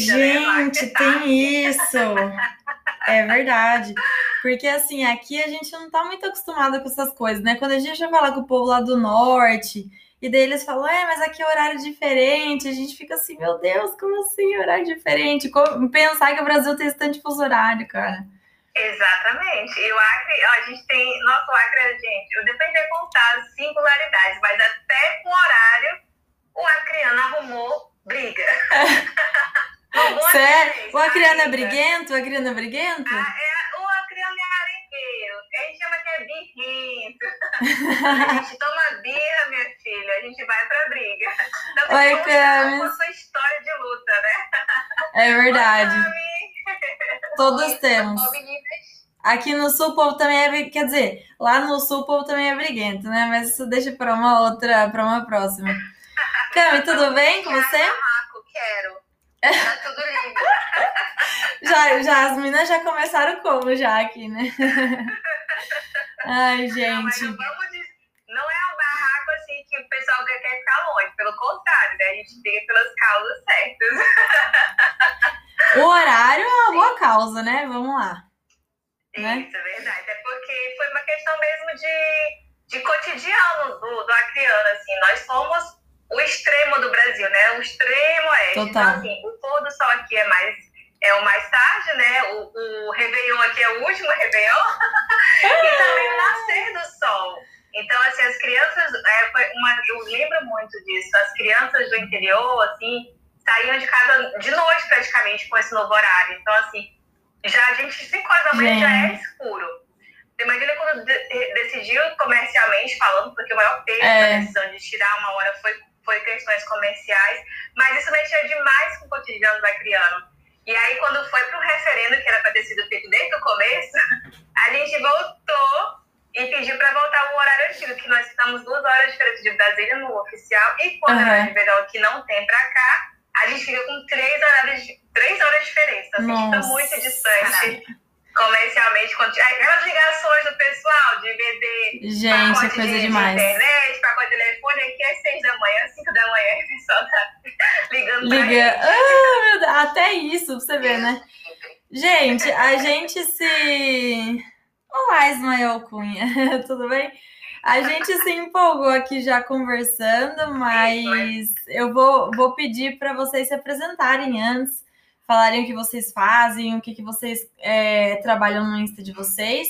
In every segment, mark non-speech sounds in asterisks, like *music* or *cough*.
Gente, né? tem isso. É verdade. Porque assim, aqui a gente não tá muito acostumado com essas coisas, né? Quando a gente vai falar com o povo lá do norte, e daí eles falam, é, mas aqui é horário diferente, a gente fica assim, meu Deus, como assim, horário diferente? Como... Pensar que o Brasil tem esse tanto de fuso horário, cara. Exatamente. E o Acre, ó, a gente tem. Nosso Acre, gente, eu dependo de contar as singularidades, mas até com horário, o acreano arrumou briga. *laughs* Sério? O acreano é briguento? O acreano é briguento? Ah, é, o acreano é arengueiro. A gente chama que é birrento. *laughs* a gente toma birra, minha filha, a gente vai pra briga. Então, Oi, Camis. sua história de luta, né? É verdade. Todos temos. Aqui no sul o povo também é, quer dizer, lá no sul o povo também é briguento, né? Mas isso deixa para uma outra, para uma próxima. *laughs* Cami, tudo bem com você? Quero. Tá tudo lindo. *laughs* já, já, as meninas já começaram como já aqui, né? *laughs* Ai, gente. Não, mas não, não é um barraco assim que o pessoal quer ficar longe, pelo contrário, né? A gente briga pelas causas certas. O horário é uma boa causa, né? Vamos lá. Né? Isso, é verdade. É porque foi uma questão mesmo de, de cotidiano do, do acreano, assim. Nós somos o extremo do Brasil, né? O extremo oeste. Total. Então, assim, o pôr do sol aqui é mais é o mais tarde, né? O, o Réveillon aqui é o último Réveillon. *laughs* e também o nascer do sol. Então, assim, as crianças, é, uma, eu lembro muito disso, as crianças do interior, assim, saíam de casa de noite praticamente com esse novo horário. Então, assim, já a gente, 5 horas da manhã já é escuro. Você imagina quando de, decidiu comercialmente falando, porque o maior peso é. da decisão de tirar uma hora foi, foi questões comerciais, mas isso mexia demais com o cotidiano da criança. E aí, quando foi para o referendo, que era para ter sido feito desde o começo, *laughs* a gente voltou e pediu para voltar ao horário antigo, que nós estamos duas horas diferentes de Brasília no oficial, e quando uhum. de verão que não tem para cá, a gente fica com três horas, três horas de diferença. Assim, Nossa. fica muito distante. Comercialmente, aquelas ligações do pessoal de vender gente, pacote coisa de, demais. de internet, pacote de telefone, aqui é seis da manhã, cinco da manhã, *laughs* o pessoal tá ligando Liga. pra ah, meu Deus. Até isso, pra você ver, né? Gente, a *laughs* gente se. Olá, Ismael Cunha, *laughs* tudo bem? A gente se empolgou aqui já conversando, mas eu vou, vou pedir para vocês se apresentarem antes, falarem o que vocês fazem, o que, que vocês é, trabalham no Insta de vocês.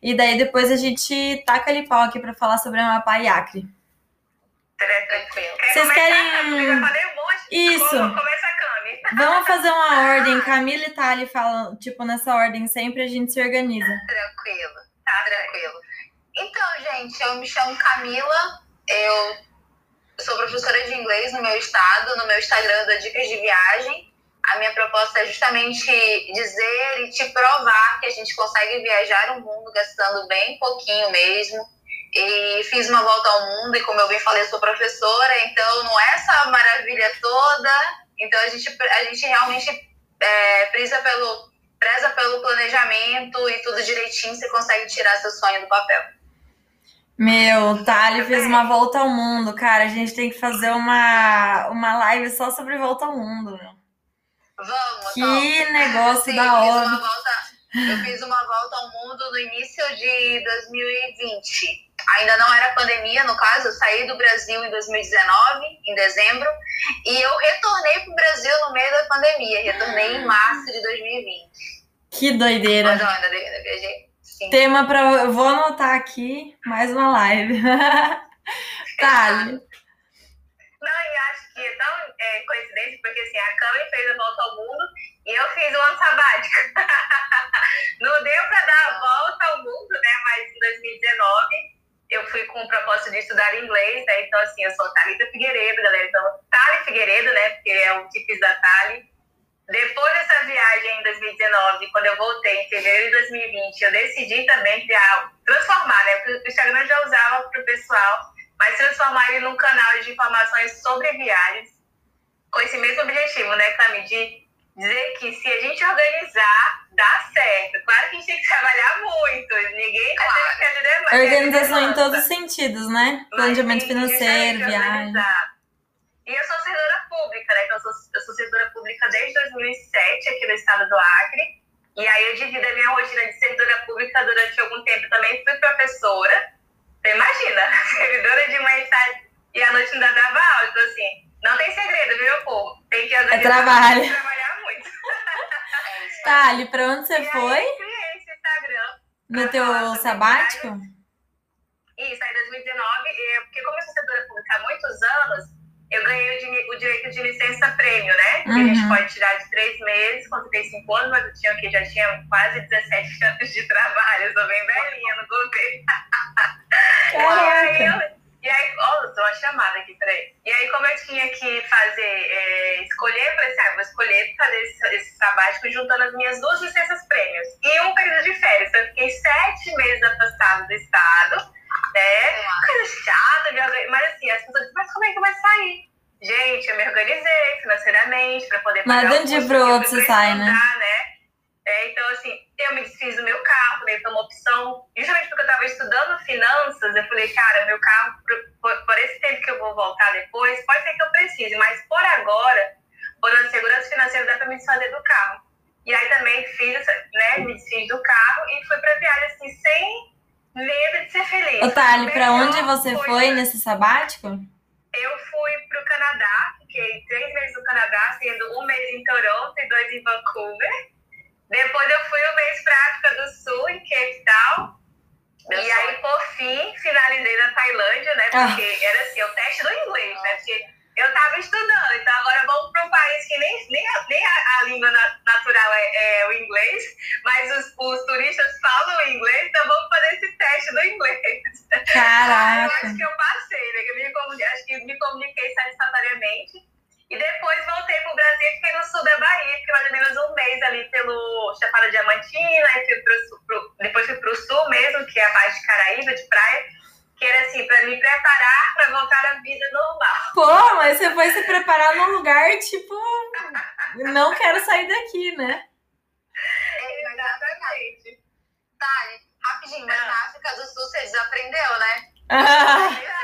E daí depois a gente taca ali pau aqui para falar sobre a Mapa e Acre. Tranquilo. Vocês querem. Isso. Vamos fazer uma *laughs* ordem. Camila e Thali falam, tipo, nessa ordem sempre a gente se organiza. Tranquilo, tá tranquilo. Então, gente, eu me chamo Camila, eu sou professora de inglês no meu estado, no meu Instagram da Dicas de Viagem. A minha proposta é justamente dizer e te provar que a gente consegue viajar o mundo gastando bem pouquinho mesmo. E fiz uma volta ao mundo e, como eu bem falei, sou professora, então não é essa maravilha toda. Então a gente, a gente realmente é, preza, pelo, preza pelo planejamento e tudo direitinho, você consegue tirar seu sonho do papel. Meu, Thali fez uma volta ao mundo, cara. A gente tem que fazer uma, uma live só sobre volta ao mundo, meu. Vamos, Que vamos. negócio Sim, da hora. Volta, eu fiz uma volta ao mundo no início de 2020. Ainda não era pandemia, no caso, eu saí do Brasil em 2019, em dezembro, e eu retornei para o Brasil no meio da pandemia. Retornei em março de 2020. Que doideira. Mas eu ainda, viajei Sim. Tema para. Eu vou anotar aqui mais uma live. *laughs* tá. Não, e acho que é coincidência, porque assim, a Cami fez a volta ao mundo e eu fiz o ano sabático. *laughs* Não deu para dar a volta ao mundo, né? Mas em 2019 eu fui com o propósito de estudar inglês, né? Então, assim, eu sou Thalita Figueiredo, galera. Então, Thali Figueiredo, né? Porque é o que fiz da Thali. Depois dessa viagem em 2019, quando eu voltei em fevereiro de 2020, eu decidi também criar, transformar, né? Porque o Instagram já usava para o pessoal, mas transformar ele num canal de informações sobre viagens, com esse mesmo objetivo, né, Cami? De dizer que se a gente organizar, dá certo. Claro que a gente tem que trabalhar muito, ninguém tá claro. tem que demais. Organização em todos os sentidos, né? Planejamento financeiro, viagem. E eu sou servidora pública, né? Então, eu sou, eu sou servidora pública desde 2007 aqui no estado do Acre. E aí eu divido a minha rotina de servidora pública durante algum tempo também. Fui professora. Você imagina, *laughs* servidora de manhã e à noite ainda dava aula. Então, assim, não tem segredo, viu, meu povo? Tem que é trabalho. trabalhar muito. *laughs* Thali, pra onde você e foi? Aí, criei esse Instagram. No teu sabático? Isso, aí em 2019, porque como eu sou servidora pública há muitos anos, eu ganhei o, direito de licença prêmio, né? Que uhum. a gente uhum. pode tirar de três meses, quando tem cinco anos, mas eu tinha aqui, já tinha quase 17 *laughs* anos de trabalho, eu sou bem velhinha no governo. Caraca. E aí, ó, oh, uma chamada aqui, peraí. E aí, como eu tinha que fazer, é, escolher, eu falei assim, ah, vou escolher fazer esse, esse sabático juntando as minhas duas licenças prêmios. E um período de férias. Então, eu fiquei sete meses afastado do Estado, né? Coisa chata, mas assim, as pessoas mas como é que vai sair? Gente, eu me organizei financeiramente para poder pagar Mas de outro você sai, né? né? É, então, assim, eu me desfiz do meu carro, né? Foi uma opção, justamente porque eu estava estudando finanças, eu falei, cara, meu carro, por, por, esse tempo que eu vou voltar depois, pode ser que eu precise, mas por agora, por uma segurança financeira, dá para me desfazer do carro. E aí também fiz, né, me desfiz do carro e fui pra viagem, assim, sem medo de ser feliz. Otávio, para onde você foi, foi nesse sabático? Eu fui pro Canadá, fiquei três meses no Canadá, sendo um mês em Toronto e dois em Vancouver. Depois eu fui um mês para África do Sul, em Cape Town. Meu e aí, por fim, finalizei na Tailândia, né? Ah. Porque ah. era assim, o teste do inglês, né? Porque eu estava estudando, então agora vamos para um país que nem, nem, a, nem a, a língua natural é, é, o inglês, mas os, os, turistas falam o inglês, então vamos fazer esse teste do inglês. Caraca! *laughs* eu acho que eu passei, né? Que eu me acho que me comuniquei satisfatoriamente. E depois voltei pro Brasil e fiquei no sul da Bahia, fiquei mais ou menos um mês ali pelo Chapada Diamantina, e fui pro, pro, depois fui pro sul mesmo, que é a parte de Caraíba, de praia, que era assim, para me preparar para voltar à vida normal. *laughs* Pô, mas você foi se preparar num lugar tipo, não quero sair daqui, né? Exatamente. Tá, rapidinho, mas na África do Sul você desaprendeu, né? Ah.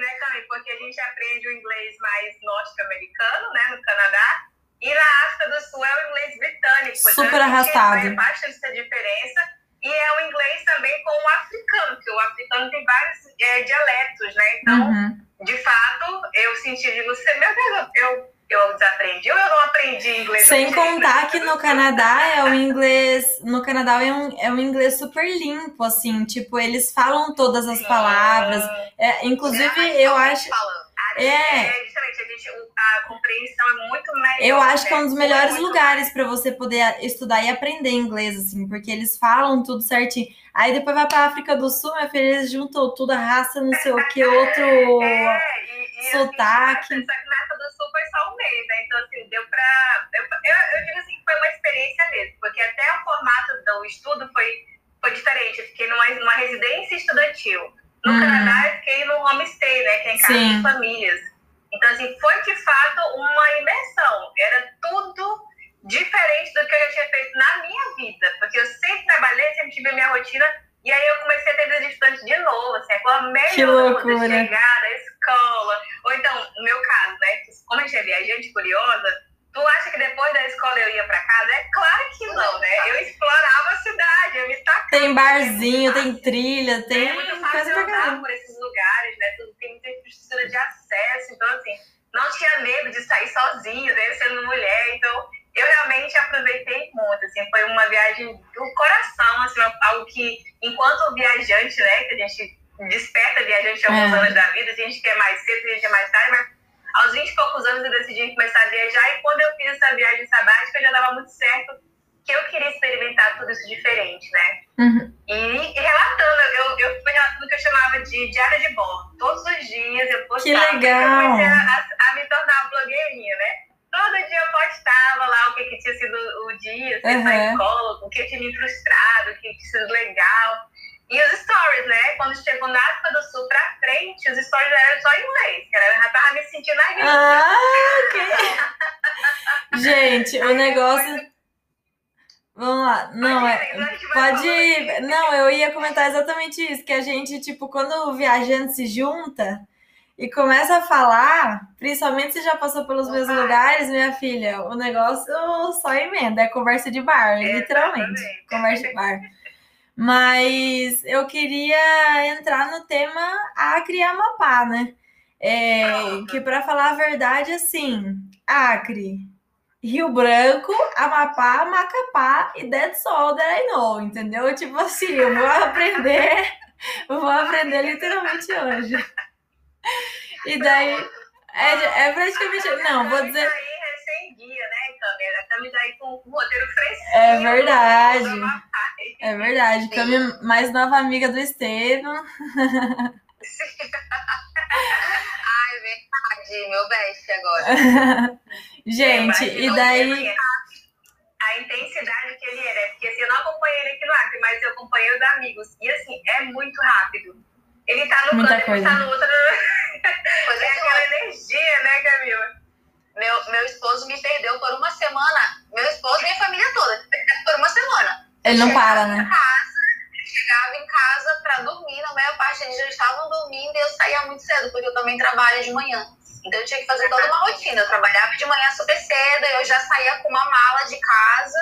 Né, Cami? Porque a gente aprende o inglês mais norte-americano, né, no Canadá, e na África do Sul é o inglês britânico. Super então, arrastado. É bastante essa diferença. E é o inglês também com o africano, porque o africano tem vários é, dialetos, né? Então, uhum. de fato, eu senti de você, meu Deus, eu eu desaprendi ou eu não aprendi inglês? Sem contar que no Canadá é um inglês. No Canadá é um, é um inglês super limpo, assim, tipo, eles falam todas as palavras. É, inclusive, eu acho. É. é, justamente, a, gente, a compreensão é muito melhor. Eu acho que é um dos melhores lugares para você poder estudar e aprender inglês, assim, porque eles falam tudo certinho. Aí depois vai pra África do Sul, minha filha, eles juntam tudo, a raça, não sei o que, outro *laughs* é, e, e sotaque. Assim, foi só um mês, né? Então, assim, deu pra. Eu, eu, eu, digo assim que foi uma experiência mesmo, porque até o formato do estudo foi, foi diferente. Eu fiquei numa, numa residência estudantil. No hum. Canadá, eu fiquei no homestay, né? Que é em casa Sim. de famílias. Então, assim, foi de fato uma imersão. Era tudo diferente do que eu já tinha feito na minha vida. Porque eu sempre trabalhei, sempre tive a minha rotina. E aí eu comecei a ter vida distante de novo, assim, a melhor coisa chegar da escola. Ou então, no meu caso, né? Como a gente é viajante curiosa, tu acha que depois da escola eu ia pra casa? É claro que não, né? Eu explorava a cidade, eu me tacava. Tem barzinho, tem trilha, tem. É muito fácil andar por esses lugares, né? Tudo tem muita infraestrutura de acesso. Então, assim, não tinha medo de sair sozinho, né? Yeah. Que a tipo, quando o viajante se junta e começa a falar, principalmente se já passou pelos Opa. mesmos lugares, minha filha, o negócio só emenda, é conversa de bar, é, literalmente. Exatamente. Conversa de bar. Mas eu queria entrar no tema Acre e Amapá, né? É, que para falar a verdade, assim, Acre, Rio Branco, Amapá, Macapá e that I know, entendeu? Tipo assim, eu vou *laughs* aprender, vou aprender literalmente hoje. E daí, é, é praticamente, não, vou dizer... Roteiro fresquinho. É verdade. É verdade. Cami, mais nova amiga do Estevam. Ai, verdade. Meu best agora. *laughs* Gente, e daí. A intensidade que ele é, porque assim, eu não acompanhei ele aqui no Acre, mas eu acompanhei os amigos. E assim, é muito rápido. Ele tá no Muita coisa. ele tá no outro. é aquela energia, né, Camila? Meu, meu esposo me perdeu por uma semana. Meu esposo e minha família toda por uma semana. Ele não para, né? Casa, chegava em casa pra dormir, na maior parte deles já estavam dormindo e eu saía muito cedo, porque eu também trabalho de manhã. Então eu tinha que fazer toda uma rotina. Eu trabalhava de manhã super cedo, eu já saía com uma mala de casa.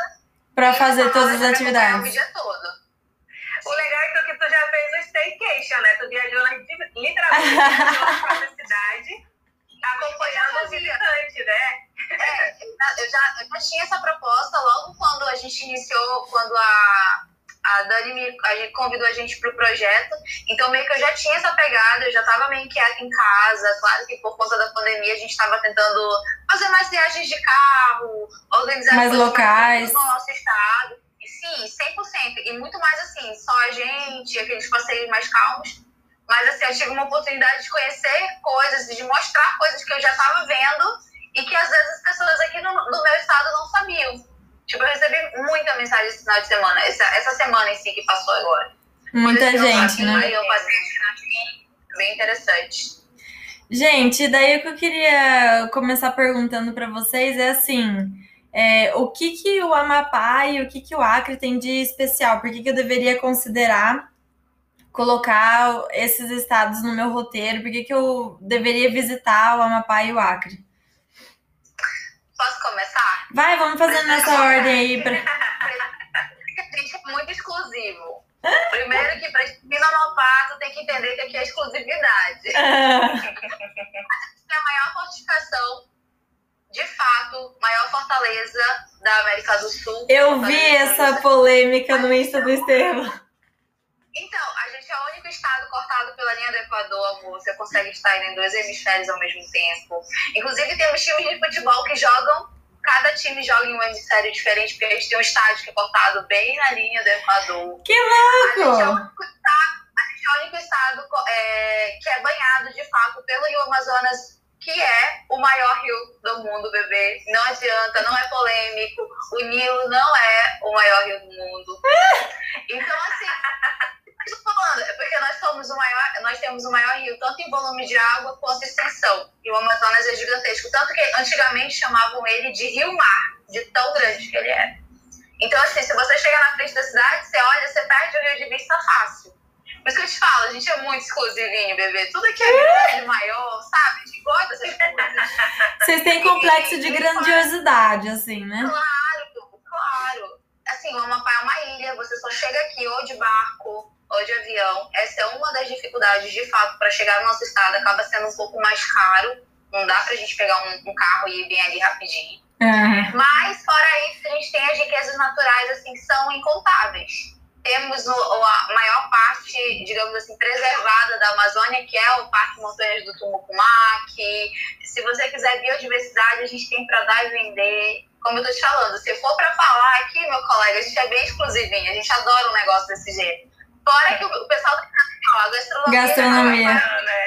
Pra fazer todas as atividades. O dia todo. O legal é que tu já fez o staycation, né? Tu viajou literalmente *laughs* na cidade acompanhando o visitante, né? É, eu já, eu já tinha essa proposta logo quando a gente iniciou, quando a, a Dani me a convidou a gente para o projeto. Então, meio que eu já tinha essa pegada, eu já estava meio inquieta em casa. Claro que por conta da pandemia a gente estava tentando fazer mais viagens de carro, organizar mais locais no nosso estado. E, sim, 100%. E muito mais assim, só a gente, aqueles passeios mais calmos. Mas assim, eu tive uma oportunidade de conhecer coisas, de mostrar coisas que eu já estava vendo e que às vezes as pessoas aqui no, no, meu estado não sabiam. Tipo, eu recebi muita mensagem esse final de semana, essa, essa semana em si que passou agora. Muita gente, né? Eu passei bem interessante. Gente, daí o que eu queria começar perguntando para vocês é assim, é, o que que o Amapá e o que que o Acre tem de especial? Por que, que eu deveria considerar colocar esses estados no meu roteiro? Por que, que eu deveria visitar o Amapá e o Acre? Posso começar? Vai, vamos fazendo nessa ordem aí. Pra... é muito exclusivo. Primeiro que para tu tem que entender que aqui é exclusividade. é a maior fortificação, de fato, maior fortaleza da América do Sul. Eu vi essa polêmica no Insta do Estevam. Então, pela linha do Equador, amor. Você consegue estar em dois hemisférios ao mesmo tempo. Inclusive, temos times de futebol que jogam, cada time joga em um hemisfério diferente, porque a gente tem um estádio que é cortado bem na linha do Equador. Que louco! A gente é o único estado, é o único estado é, que é banhado, de fato, pelo Rio Amazonas que é o maior rio do mundo, bebê. Não adianta, não é polêmico. O Nilo não é o maior rio do mundo. *laughs* Então, assim, estou falando, é porque nós somos o maior, nós temos o maior rio, tanto em volume de água quanto extensão. E o Amazonas é gigantesco. Tanto que antigamente chamavam ele de rio-mar, de tão grande que ele é. Então, assim, se você chegar na frente da cidade, você olha, você perde o rio de vista fácil. Por isso que eu te falo, a gente é muito exclusivinho, bebê. Tudo aqui é grande, maior, sabe? A gente gosta dessas coisas. Vocês têm complexo de grandiosidade, assim, né? Claro, claro. Assim, o Amapá é uma ilha, você só chega aqui ou de barco ou de avião. Essa é uma das dificuldades, de fato, para chegar no nosso estado. Acaba sendo um pouco mais caro. Não dá pra gente pegar um, um carro e ir bem ali rapidinho. Uhum. Mas, fora isso, a gente tem as riquezas naturais, assim, que são incontáveis. Temos o, a maior parte, digamos assim, preservada da Amazônia, que é o Parque Montanhas do Tumucumac. Se você quiser biodiversidade, a gente tem para dar e vender como eu tô te falando, se for para falar aqui, meu colega, a gente é bem exclusivinho, a gente adora um negócio desse jeito. Fora que o, pessoal da gastronomia. Gastronomia. Né?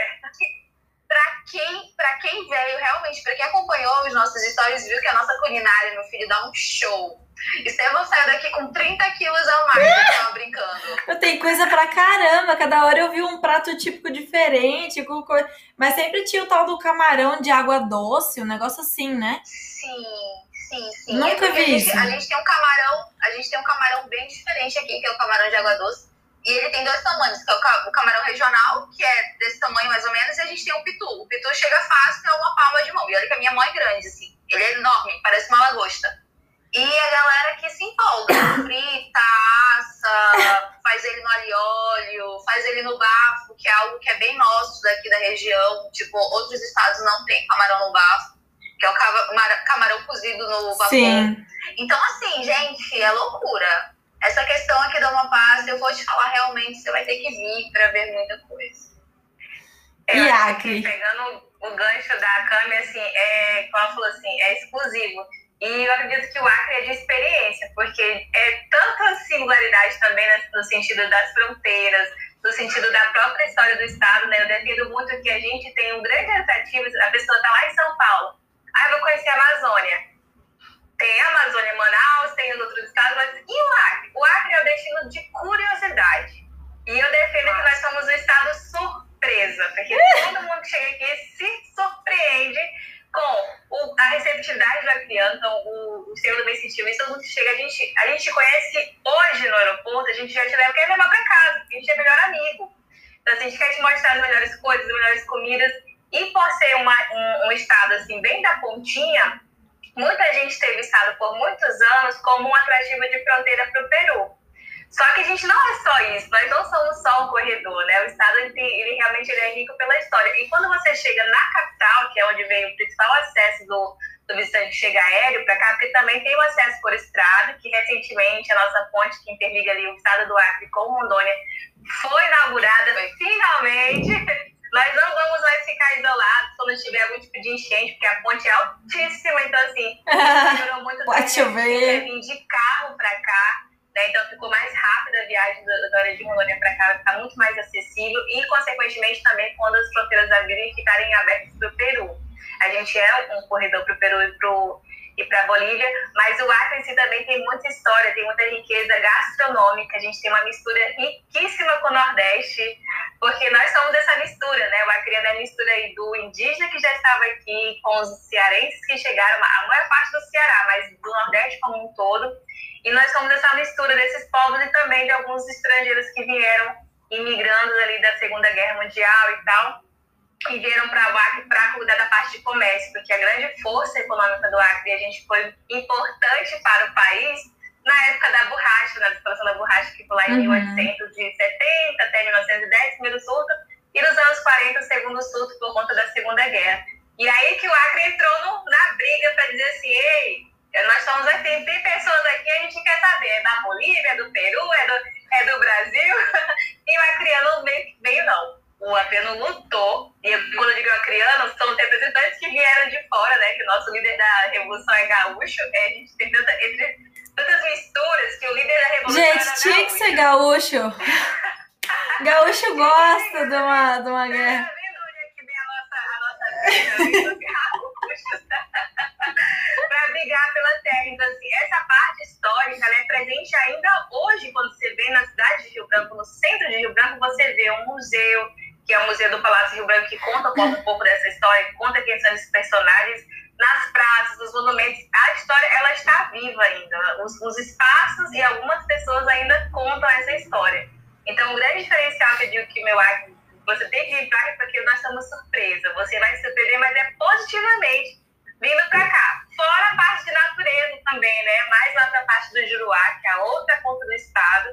Pra quem, pra quem veio, realmente, pra quem acompanhou os nossos stories, viu que a nossa culinária, meu filho, dá um show. Estevam saiu daqui com 30 quilos ao mais, eu tava brincando. Eu tenho coisa pra caramba, cada hora eu vi um prato típico diferente, com coisa... mas sempre tinha o tal do camarão de água doce, um negócio assim, né? Sim, sim, sim. Nunca é vi a gente, isso. A gente tem um camarão, a gente tem um camarão bem diferente aqui, que é o camarão de água doce. E ele tem dois tamanhos, que é o camarão regional, que é desse tamanho mais ou menos, e a gente tem o pitu. O pitu chega fácil, é uma palma de mão. E olha que a minha mão é grande, assim. Ele é enorme, parece uma lagosta. E a galera que se empolga, *coughs* frita, assa, faz ele no alho óleo, faz ele no bafo, que é algo que é bem nosso daqui da região. Tipo, outros estados não tem camarão no bafo, que é o camarão cozido no vapor. Sim. Então, assim, gente, é loucura. Essa questão aqui da uma paz, eu vou te falar realmente, você vai ter que vir para ver muita coisa. É, e Acre? Pegando o gancho da Cami, assim, é, como ela falou assim, é exclusivo. E eu acredito que o Acre é de experiência, porque é tanta singularidade também no sentido das fronteiras, no sentido da própria história do Estado, né? Eu defendo muito que a gente tem um grande atrativo, a pessoa está lá em São Paulo, ah, eu vou conhecer a Amazônia. Tem a Amazônia Manaus, tem os outros estados, mas e o Acre? O Acre é o destino de curiosidade. E eu defendo que nós somos um estado surpresa, porque todo mundo que chega aqui se surpreende com o, a receptividade do acriano, então o, o selo bem sentido. E todo mundo que chega, a gente, a gente conhece hoje no aeroporto, a gente já te leva, quer levar para casa, porque a gente é melhor amigo. Então, assim, a gente quer te mostrar as melhores coisas, as melhores comidas. E por ser uma, um, um estado, assim, bem da pontinha, muita gente teve estado por muitos anos como um atrativo de fronteira para o Peru. Só que a gente não é só isso, nós não somos só um corredor, né? O estado ele, realmente ele é rico pela história. E quando você chega na capital, que é onde vem o principal acesso do, do que chega aéreo para cá, porque também tem o acesso por estrada, que recentemente a nossa ponte que interliga ali o estado do Acre com Rondônia foi inaugurada finalmente. *laughs* Nós não vamos mais ficar isolados quando tiver algum tipo de enchente, porque a ponte é altíssima, então assim, *laughs* melhorou muito Pode chover. vir de carro para cá, né? Então ficou mais rápida a viagem da área de Rondônia para cá, ficar muito mais acessível e, consequentemente, também quando as fronteiras abrirem e ficarem abertas para o Peru. A gente é um corredor para o Peru e para e para Bolívia, mas o Acre em si também tem muita história, tem muita riqueza gastronômica, a gente tem uma mistura riquíssima com o Nordeste, porque nós somos dessa mistura, né? O Acreano é a mistura do indígena que já estava aqui com os cearenses que chegaram, a maior parte do Ceará, mas do Nordeste como um todo, e nós somos essa mistura desses povos e também de alguns estrangeiros que vieram imigrando ali da Segunda Guerra Mundial e tal, e vieram para o Acre para cuidar da parte de comércio, porque a grande força econômica do Acre, a gente foi importante para o país na época da borracha, na exploração da borracha, que foi lá em uhum. 1870 até 1910, primeiro surto, e nos anos 40, o segundo surto por conta da Segunda Guerra. E aí que o Acre entrou no, na briga para dizer assim, ei, nós somos assim, tem pessoas aqui, a gente quer saber, é da Bolívia, é do Peru, é do, é do Brasil, *laughs* e o acreano veio, veio não o Acriano lutou, e quando eu digo Acriano, são representantes que vieram de fora, né? Que o nosso líder da Revolução é gaúcho, é, a gente tem tanta, entre, tantas misturas que o líder da Revolução Gente, tinha que ser gaúcho. *laughs* gaúcho gosta de uma, de uma guerra. Tá vendo onde é que vem a nossa, a nossa para *laughs* brigar pela terra. Então, assim, essa parte histórica é presente ainda hoje, quando você vê na cidade de Rio Branco, no centro de Rio Branco, você vê um museu, Museu do Palácio Rio Branco, que conta um pouco dessa história, que conta quem são esses personagens, nas praças, nos monumentos. A história, ela está viva ainda. Os, os espaços e algumas pessoas ainda contam essa história. Então, o grande diferencial que eu digo que meu arte, você tem que ir para cá porque nós estamos surpresa. Você vai se surpreender, mas é positivamente vindo para cá. Fora a parte de natureza também, né? Mais lá para a parte do Juruá, que é a outra ponta do estado,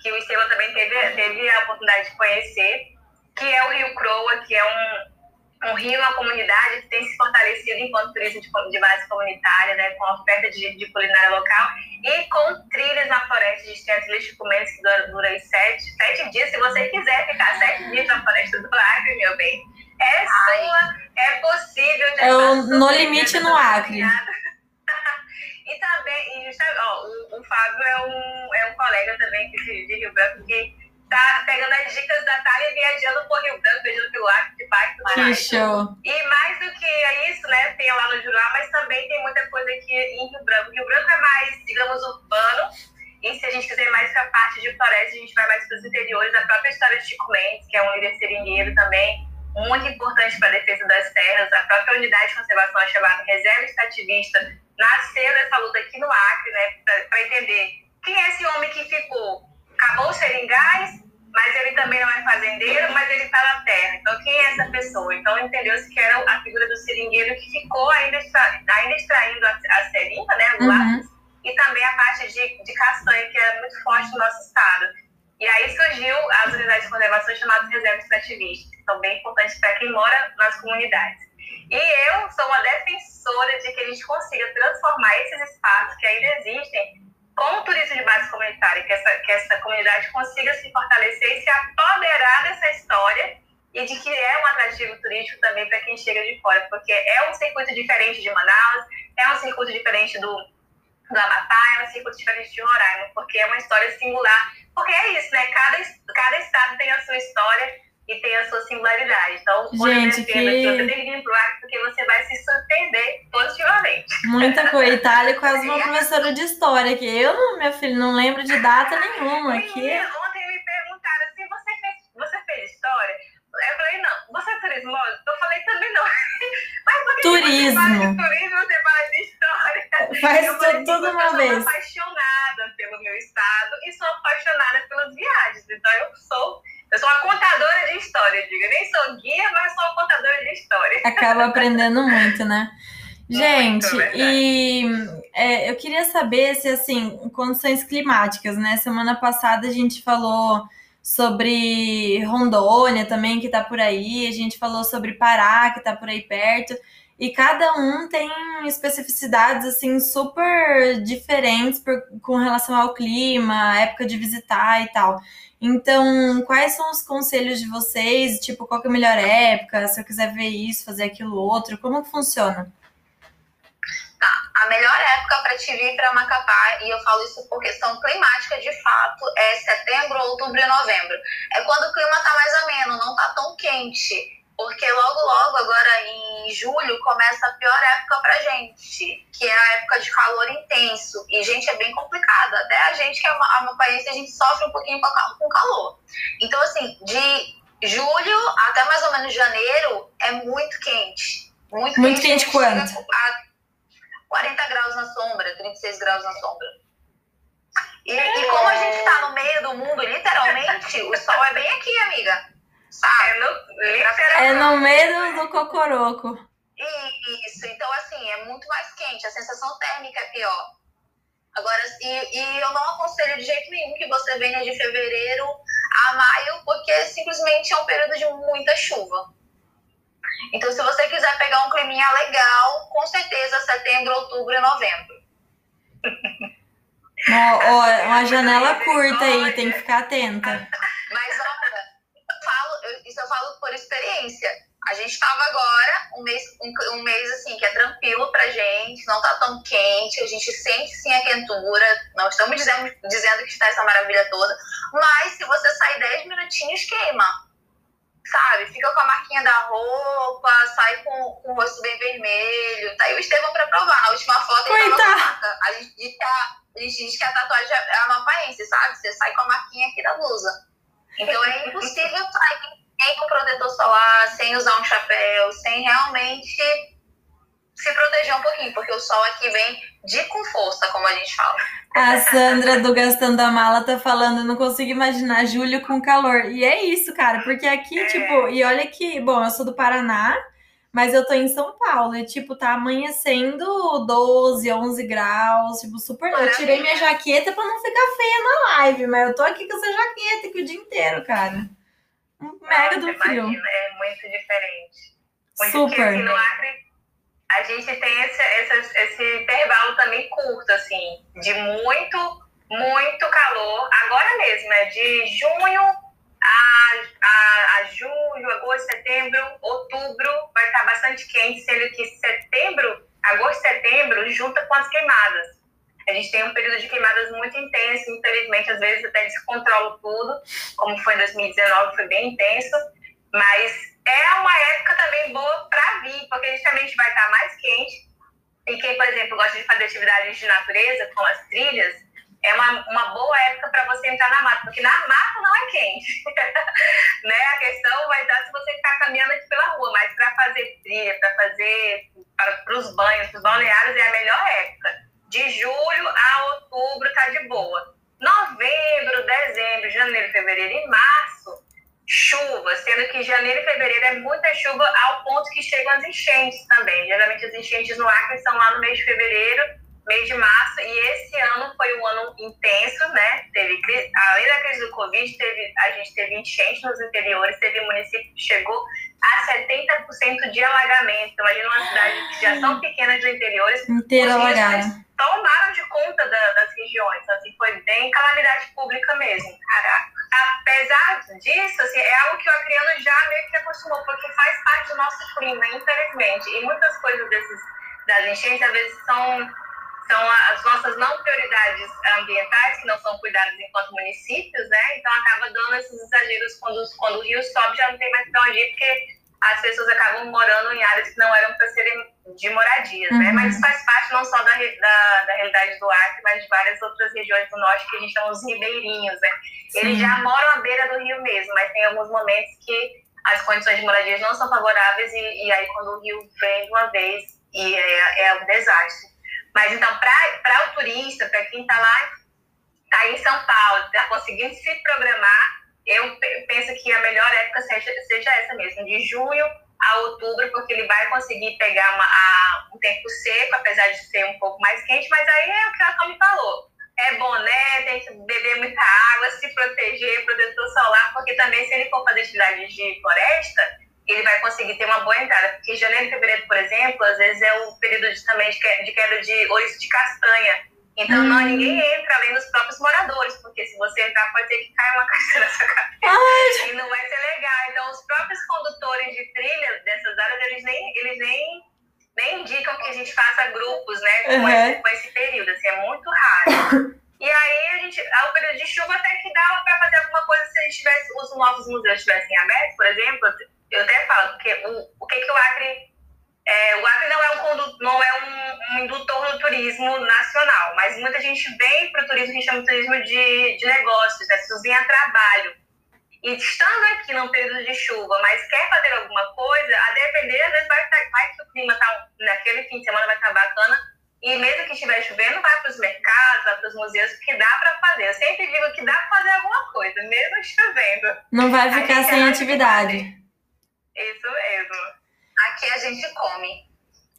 que o Estela também teve, teve a oportunidade de conhecer que é o Rio Croa, que é um, um rio, uma comunidade que tem se fortalecido enquanto turismo de, de base comunitária, né, com oferta de, de culinária local e com trilhas na floresta de extensos leite-comentos que dura, dura sete, sete dias. Se você quiser ficar sete dias na floresta do Acre, meu bem, é Ai. sua, é possível. É o No Limite no Acre. e também, e, ó, o, o Fábio é um, é um colega também de, de Rio Branco que tá pegando as dicas da Thalia e viajando por Rio Branco, viajando pelo Acre, de Parque do Que show! E mais do que isso, né, tem lá no Juruá, mas também tem muita coisa aqui em Rio Branco. Rio Branco é mais, digamos, urbano, e se a gente quiser mais para a parte de floresta, a gente vai mais para os interiores. A própria história de Chico Mendes, que é um líder seringueiro também, muito importante para a defesa das terras. A própria unidade de conservação é chamada Reserva Estativista. Nasceu essa luta aqui no Acre, né, para entender quem é esse homem que ficou. Acabou o seringais, mas ele também não é fazendeiro, mas ele está na terra. Então, quem é essa pessoa? Então, entendeu-se que era a figura do seringueiro que ficou ainda, ainda extraindo a, a seringa, né, uhum e também a parte de, de castanha, que é muito forte no nosso estado. E aí surgiu as unidades de conservação chamadas reservas extrativistas, que são bem importantes para quem mora nas comunidades. E eu sou uma defensora de que a gente consiga transformar esses espaços que ainda existem com turismo de base comunitária, que essa, que essa comunidade consiga se fortalecer e se apoderar dessa história e de que é um atrativo turístico também para quem chega de fora, porque é um circuito diferente de Manaus, é um circuito diferente do, do Amapá é um circuito diferente de Roraima, porque é uma história singular. Porque é isso, né? Cada, cada estado tem a sua história e tem a sua singularidade. Então, Gente, que... você tem que vir pro ar porque você vai se surpreender positivamente. Muita coisa. Itália quase uma *laughs* professora de história aqui. Eu, meu filho, não lembro de data nenhuma aqui. Ontem me perguntaram assim, você fez, você fez história? Eu falei, não. Você é turismo? Eu falei, também não. *laughs* Mas porque turismo. você fala de turismo, você fala de história. Faz eu falei, tudo uma eu vez. Eu sou apaixonada pelo meu estado e sou apaixonada pelas viagens. Então eu sou eu sou uma contadora de história, diga. Nem sou guia, mas sou uma contadora de história. Acaba aprendendo muito, né? Gente, muito, e é, eu queria saber se, assim, condições climáticas, né? Semana passada a gente falou sobre Rondônia também, que está por aí, a gente falou sobre Pará, que está por aí perto, e cada um tem especificidades assim super diferentes por, com relação ao clima, época de visitar e tal. Então, quais são os conselhos de vocês? Tipo, qual é a melhor época? Se eu quiser ver isso, fazer aquilo outro, como que funciona? A melhor época para te vir para Macapá, e eu falo isso por questão climática de fato, é setembro, outubro e novembro. É quando o clima está mais ameno, não está tão quente. Porque logo, logo, agora em julho, começa a pior época pra gente, que é a época de calor intenso. E, gente, é bem complicado. Até a gente que é amapaense, a gente sofre um pouquinho com calor. Então, assim, de julho até mais ou menos janeiro, é muito quente. Muito, muito quente, quanto? 40 graus na sombra, 36 graus na sombra. E, e como a gente está no meio do mundo, literalmente, o sol é bem aqui, amiga. Sabe? É no, é no meio do cocoroco. Isso, então assim, é muito mais quente, a sensação térmica é pior. Agora, e, e eu não aconselho de jeito nenhum que você venha de fevereiro a maio, porque simplesmente é um período de muita chuva. Então, se você quiser pegar um climinha legal, com certeza setembro, outubro e novembro. Ó, uma janela curta aí, tem que ficar atenta. *laughs* Mas olha, eu falo, eu, isso eu falo por experiência. A gente estava agora, um mês, um, um, mês assim, que é tranquilo pra gente, não tá tão quente, a gente sente sim a quentura, não estamos dizendo, dizendo que está essa maravilha toda, mas se você sair 10 minutinhos, queima sabe? Fica com a marquinha da roupa, sai com, com o rosto bem vermelho. Tá aí o Estevão pra provar. Na última foto ele tava com a marca. A gente diz que a, a, gente diz que a tatuagem é amapaense, sabe? Você sai com a marquinha aqui da blusa. Então é impossível sair sem um protetor solar, sem usar um chapéu, sem realmente se proteger um pouquinho, porque o sol aqui vem de com força, como a gente fala. A Sandra do Gastando a Mala tá falando, não consigo imaginar julho com calor. E é isso, cara, porque aqui, é. tipo, e olha que, bom, eu sou do Paraná, mas eu tô em São Paulo, e tipo, tá amanhecendo 12, 11 graus, tipo, super. Maravilha. Eu tirei minha jaqueta pra não ficar feia na live, mas eu tô aqui com essa jaqueta aqui o dia inteiro, cara. Um mega do frio. Imagina, é muito diferente. Muito Super. No Acre a gente tem esse, esse, esse intervalo também curto, assim, de muito, muito calor. Agora mesmo, é de junho a, a, a julho, agosto, setembro, outubro, vai estar bastante quente, sendo que setembro, agosto setembro, junta com as queimadas. A gente tem um período de queimadas muito intenso, infelizmente, às vezes até descontrola tudo, como foi em 2019, foi bem intenso, mas é uma época também boa para vir, porque justamente vai estar mais quente. E quem, por exemplo, gosta de fazer atividades de natureza, como as trilhas, é uma, uma boa época para você entrar na mata, porque na mata não é quente. *laughs* né? A questão vai dar se você ficar caminhando aqui pela rua, mas para fazer trilha, para fazer para os banhos, para os balneários, é a melhor época. De julho a outubro tá de boa. Novembro, dezembro, janeiro, fevereiro e março, chuva, sendo que janeiro e fevereiro é muita chuva ao ponto que chegam as enchentes também. Geralmente as enchentes no Acre são lá no mês de fevereiro mês de março, e esse ano foi um ano intenso, né? Teve, além da crise do Covid, teve, a gente teve enchente nos interiores, teve município que chegou a 70% de alagamento. Imagina uma cidade que já são pequenas do interior. Inteira alagada. Tomaram de conta da, das regiões, assim, foi bem calamidade pública mesmo. Caraca. Apesar disso, assim, é algo que o acriano já meio que acostumou, porque faz parte do nosso clima, infelizmente. E muitas coisas desses, das enchentes, às vezes, são são as nossas não prioridades ambientais, que não são cuidadas enquanto municípios, né? Então acaba dando esses exageros quando, quando o rio sobe, já não tem mais para onde ir, porque as pessoas acabam morando em áreas que não eram para serem de moradias, né? uhum. né? Mas isso faz parte não só da, da, da, realidade do Acre, mas de várias outras regiões do norte que a gente chama os ribeirinhos, né? Sim. Eles já moram à beira do rio mesmo, mas tem alguns momentos que as condições de moradias não são favoráveis e, e aí quando o rio vem de uma vez e é, é um desastre. Mas então, para o turista, para quem está lá, está em São Paulo, está conseguindo se programar, eu penso que a melhor época seja, seja essa mesmo, de junho a outubro, porque ele vai conseguir pegar uma, a, um tempo seco, apesar de ser um pouco mais quente, mas aí é o que a Tommy falou. É boné, tem que beber muita água, se proteger, protetor solar, porque também se ele for fazer atividades de floresta, ele vai conseguir ter uma boa entrada. Porque janeiro e fevereiro, por exemplo, às vezes é o período de, também de queda de ouriço de castanha. Então, hum. não, ninguém entra além dos próprios moradores, porque se você entrar, pode ter que cair uma *laughs* castanha na sua cabeça. E não vai ser legal. Então, os próprios condutores de trilha dessas áreas, eles nem, eles nem, nem indicam que a gente faça grupos, né, com, uhum. esse, com esse período. Assim, é muito raro. *coughs* E aí, a gente, ao período de chuva até que dava para fazer alguma coisa se a gente tivesse, os novos museus estivessem abertos, por exemplo eu até falo, porque o, o que, que o Acre. É, o Acre não é, um, não é um, um, indutor do turismo nacional, mas muita gente vem para o turismo que a gente chama de turismo de, de negócios, né? vêm a trabalho. E estando aqui num período de chuva, mas quer fazer alguma coisa, a depender, às vezes vai, vai que o clima tá, naquele fim de semana vai estar bacana, e mesmo que estiver chovendo, vai para os mercados, vai para os museus, porque dá para fazer. Eu sempre digo que dá para fazer alguma coisa, mesmo chovendo. Não vai ficar sem atividade. Isso mesmo. A gente come.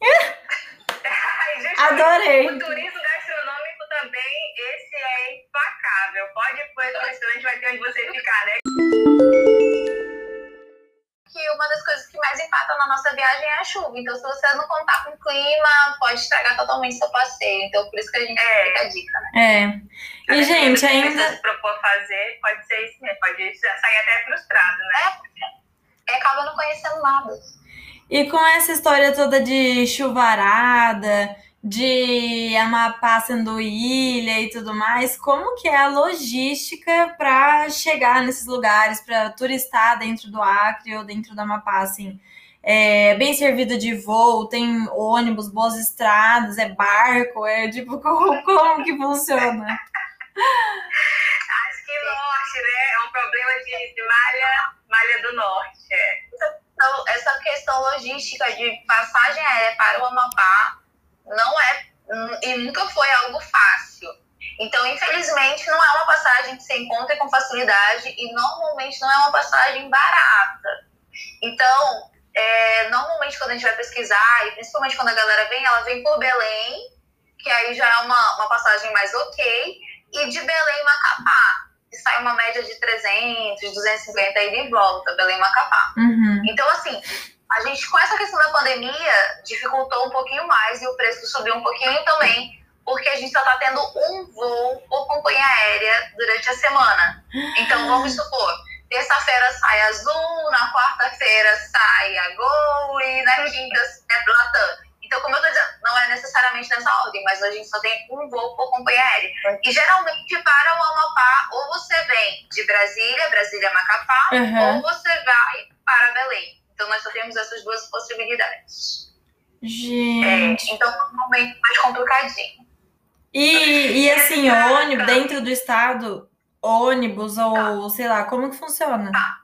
*laughs* Ai, gente, Adorei. O turismo gastronômico também, esse é implacável. Pode ir para o restaurante, vai ter onde você ficar, né? Que uma das coisas que mais impacta na nossa viagem é a chuva. Então, se você não contar com o clima, pode estragar totalmente seu passeio. Então, por isso que a gente é. fica a dica, né? É. E, gente, ainda. Se propor fazer, pode ser isso mesmo. Pode sair até frustrado, né? É e acaba não conhecendo nada. E com essa história toda de chuvarada, de Amapá sendo ilha e tudo mais, como que é a logística para chegar nesses lugares, para turistar dentro do Acre ou dentro do Amapá, assim? É bem servido de voo, tem ônibus, boas estradas, é barco, é tipo, *laughs* como, como que funciona? Acho que norte, né? É um problema de, de malha, malha do norte. É. Então, essa questão logística de passagem aérea para o Amapá não é e nunca foi algo fácil. Então, infelizmente, não é uma passagem que você encontra com facilidade e normalmente não é uma passagem barata. Então, é, normalmente quando a gente vai pesquisar, e principalmente quando a galera vem, ela vem por Belém, que aí já é uma, uma passagem mais ok, e de Belém Macapá que sai uma média de 300, 250 ida e volta, Belém-Macapá. Uhum. Então, assim, a gente, com essa questão da pandemia, dificultou um pouquinho mais e o preço subiu um pouquinho também, porque a gente só está tendo um voo por companhia aérea durante a semana. Então, vamos supor, terça-feira sai Azul, na quarta-feira sai a Gol e na quinta é Latam. Então, como eu tô dizendo, não é necessariamente nessa ordem, mas a gente só tem um voo por companhia E geralmente para o Amapá, ou você vem de Brasília, Brasília-Macapá, uhum. ou você vai para Belém. Então nós só temos essas duas possibilidades. Gente. É, então é um momento mais complicadinho. E, e assim, ônibus dentro do estado, ônibus ou tá. sei lá, como que funciona? Tá.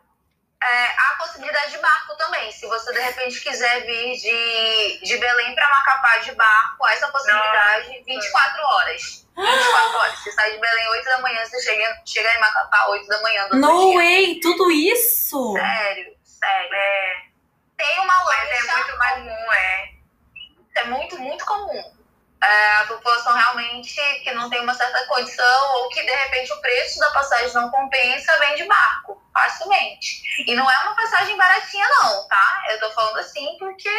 É, há possibilidade de barco também. Se você de repente quiser vir de, de Belém para Macapá de barco, há essa possibilidade Não. 24 horas. 24 horas. Você sai de Belém 8 da manhã, você chega, chega em Macapá 8 da manhã do No dia. way, tudo isso? Sério, sério. É. Tem uma lancha. Mas é muito comum, é. É muito, muito comum a população realmente que não tem uma certa condição ou que de repente o preço da passagem não compensa, vem de barco, facilmente. E não é uma passagem baratinha, não, tá? Eu tô falando assim porque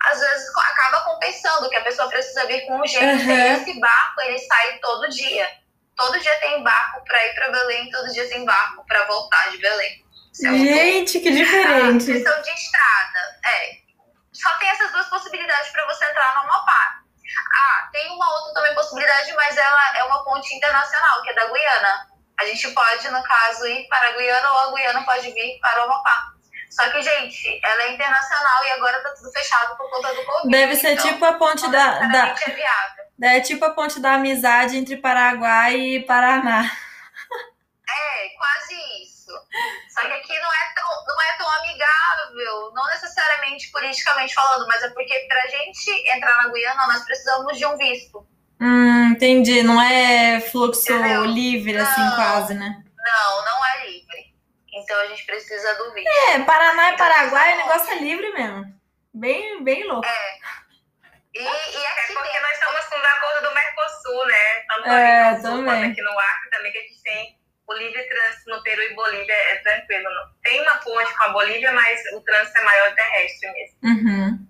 às vezes acaba compensando, que a pessoa precisa vir com urgência uhum. e esse barco ele sai todo dia. Todo dia tem barco para ir para Belém, todo dia tem barco para voltar de Belém. É Gente, que diferente. A questão de estrada, é. Só tem essas duas possibilidades para você entrar no Amapá ah, tem uma outra também possibilidade, mas ela é uma ponte internacional, que é da Guiana. A gente pode, no caso, ir para a Guiana ou a Guiana pode vir para o Amapá. Só que, gente, ela é internacional e agora tá tudo fechado por conta do Covid. Deve ser então, tipo a ponte da. da... É viável. É tipo a ponte da amizade entre Paraguai e Paraná. É, quase isso. Só que aqui não é tão, não é tão amigável, não necessariamente politicamente falando, mas é porque pra gente entrar na Guiana, nós precisamos de um visto. Hum, entendi. Não é fluxo Entendeu? livre, assim, não, assim, quase, né? Não, não é livre. Então a gente precisa do visto. É, Paraná e Paraguai, o negócio é livre mesmo. Bem, bem louco. É. E, e é porque nós estamos com o acordo do Mercosul, né? Tanto é, também. aqui no Acre também que a gente tem livre trânsito no Peru e Bolívia é tranquilo. Tem uma ponte com a Bolívia, mas o trânsito é maior terrestre mesmo. Uhum.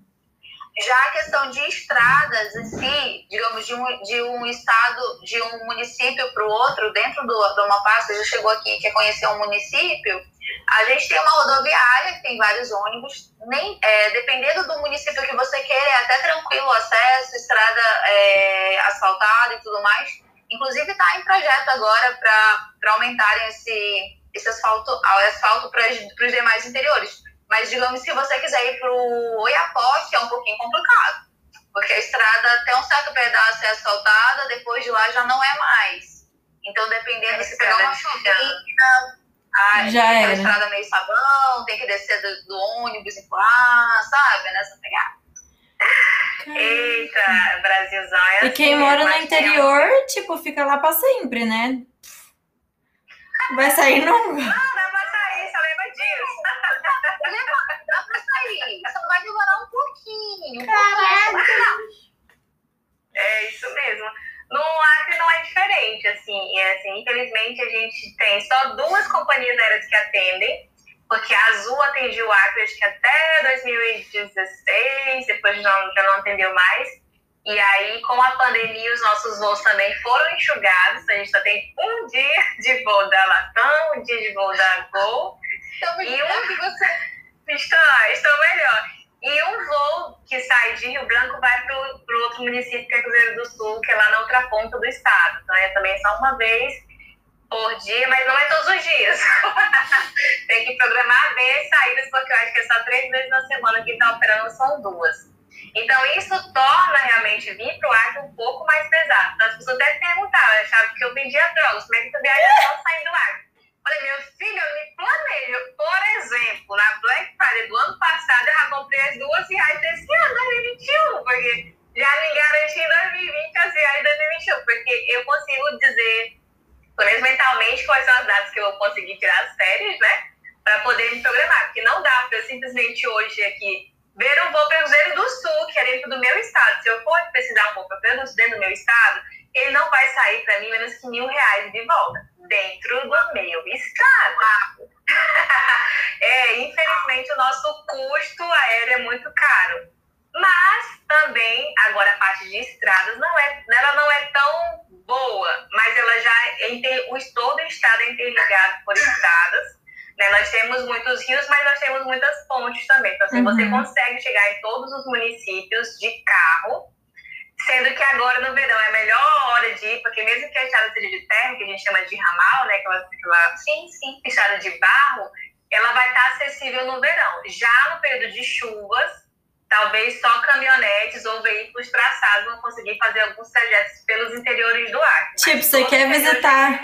Já a questão de estradas em si, digamos, de um, de um estado, de um município para o outro, dentro do, do Amapá, você já chegou aqui e quer conhecer um município, a gente tem uma rodoviária que tem vários ônibus. Nem, é, dependendo do município que você queira, é até tranquilo o acesso, estrada é, asfaltada e tudo mais. Inclusive está em projeto agora para aumentarem esse, esse asfalto, asfalto para os demais interiores. Mas digamos se você quiser ir para o Oiapoque é um pouquinho complicado. Porque a estrada até um certo pedaço é asfaltada, depois de lá já não é mais. Então, dependendo se pegar uma chuvinha, a, já é. a estrada meio sabão, tem que descer do, do ônibus e lá, sabe? Nessa pegada. Eita, Brasilzão é E quem assim, mora no interior, é... tipo, fica lá pra sempre, né? Vai sair nunca. Não, não vai sair, só lembra disso. Dá pra sair, só vai demorar um pouquinho. Caraca! É isso mesmo. No Acre não é diferente, assim, é assim, infelizmente a gente tem só duas companhias aéreas que atendem, porque a Azul atendia o Acre acho que até 2016, depois já, já não atendeu mais. E aí, com a pandemia, os nossos voos também foram enxugados. A gente só tem um dia de voo da Latam, um dia de voo da Gol. Então, e um... que você... Estou, estou melhor. E um voo que sai de Rio Branco vai para o outro município, que é Cruzeiro do Sul, que é lá na outra ponta do estado. Então, é também só uma vez por dia, mas não é todos os dias. *laughs* Tem que programar bem as saídas, porque eu acho que é só três vezes na semana que está operando, são duas. Então, isso torna realmente vir para o Acre um pouco mais pesado. Então, as pessoas até perguntavam, achavam que eu vendia drogas, como é que tu viaja só saindo do Acre? Falei, meu filho, eu me planejo. Por exemplo, na Black Friday do ano passado, eu já comprei as duas reais desse ano, 2021, porque já me garanti em 2020 as reais de 2021, porque eu consigo dizer menos mentalmente, quais são as datas que eu vou conseguir tirar as férias, né? Para poder me programar. Porque não dá para eu simplesmente hoje aqui ver um voo para Cruzeiro do Sul, que é dentro do meu estado. Se eu for precisar um voo para Cruzeiro do Sul dentro do meu estado, ele não vai sair para mim menos que mil reais de volta. Dentro do meu estado. *laughs* é, infelizmente, o nosso custo aéreo é muito caro. Mas também, agora a parte de estradas não é, ela não é tão boa, mas ela já é, o todo o estado é interligado por estradas. Né? Nós temos muitos rios, mas nós temos muitas pontes também. Então, assim, uhum. você consegue chegar em todos os municípios de carro, sendo agora no verão é a melhor hora de ir, porque mesmo que a estrada seja de terra, que a gente chama de ramal, né? Aquela, aquela sim, sim. estrada de barro, ela vai estar acessível no verão. Já no período de chuvas, talvez só caminhonetes ou veículos traçados vão conseguir fazer alguns trajetos pelos interiores do Acre. Tipo, você quer visitar.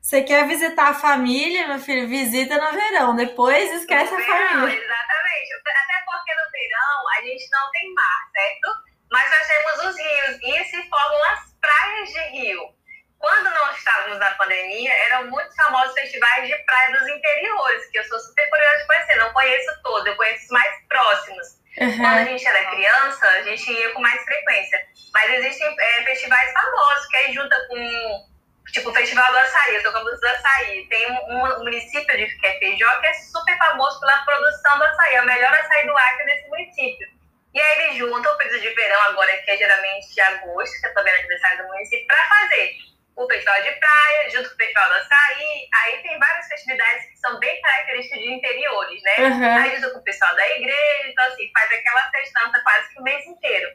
Você quer visitar a família, meu filho? Visita no verão, depois esquece no a verão, família. Exatamente. Até porque no verão a gente não tem mar, certo? Mas nós temos os rios e se formam as praias de rio. Quando nós estávamos na pandemia, eram muito famosos festivais de praia dos interiores, que eu sou super curiosa de conhecer. Não conheço todos, eu conheço os mais próximos. Uhum. Quando a gente era criança, a gente ia com mais frequência. Mas existem é, festivais famosos, que aí junta com, tipo, o Festival do Açaí, eu Campos do Açaí. Tem um, um, município de que é Feijó, que é super famoso pela produção do açaí. É o melhor açaí do Acre desse município. E aí eles juntam o período de verão agora, que é geralmente de agosto, que é também aniversário do município, para fazer o festival de praia, junto com o festival do açaí. Aí tem várias festividades que são bem características de interiores, né? Uhum. Aí junto com o pessoal da igreja, então assim, faz aquela festança quase que o mês inteiro.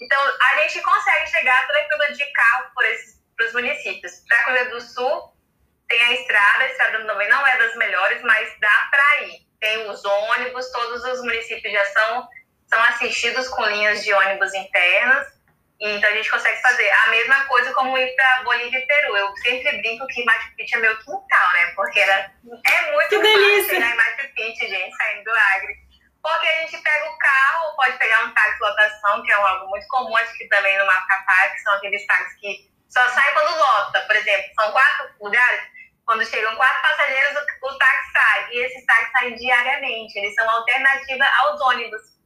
Então a gente consegue chegar tranquilo de carro por esses os municípios. Para Cruzeiro do Sul, tem a estrada, a estrada também não é das melhores, mas dá para ir. Tem os ônibus, todos os municípios já são, são assistidos com linhas de ônibus internas. Então a gente consegue fazer a mesma coisa como ir para Bolívia e Peru. Eu sempre brinco que Machu Picchu é meu quintal, né? Porque era, é muito que delícia. chegar em Machu Picchu, gente, saindo do Agre. Porque a gente pega o carro, pode pegar um táxi lotação, que é algo muito comum, acho que também no Macapá, que são aqueles táxis que só sai quando lota. Por exemplo, são quatro lugares, quando chegam quatro passageiros, o, o táxi sai. E esses táxis saem diariamente, eles são alternativa aos ônibus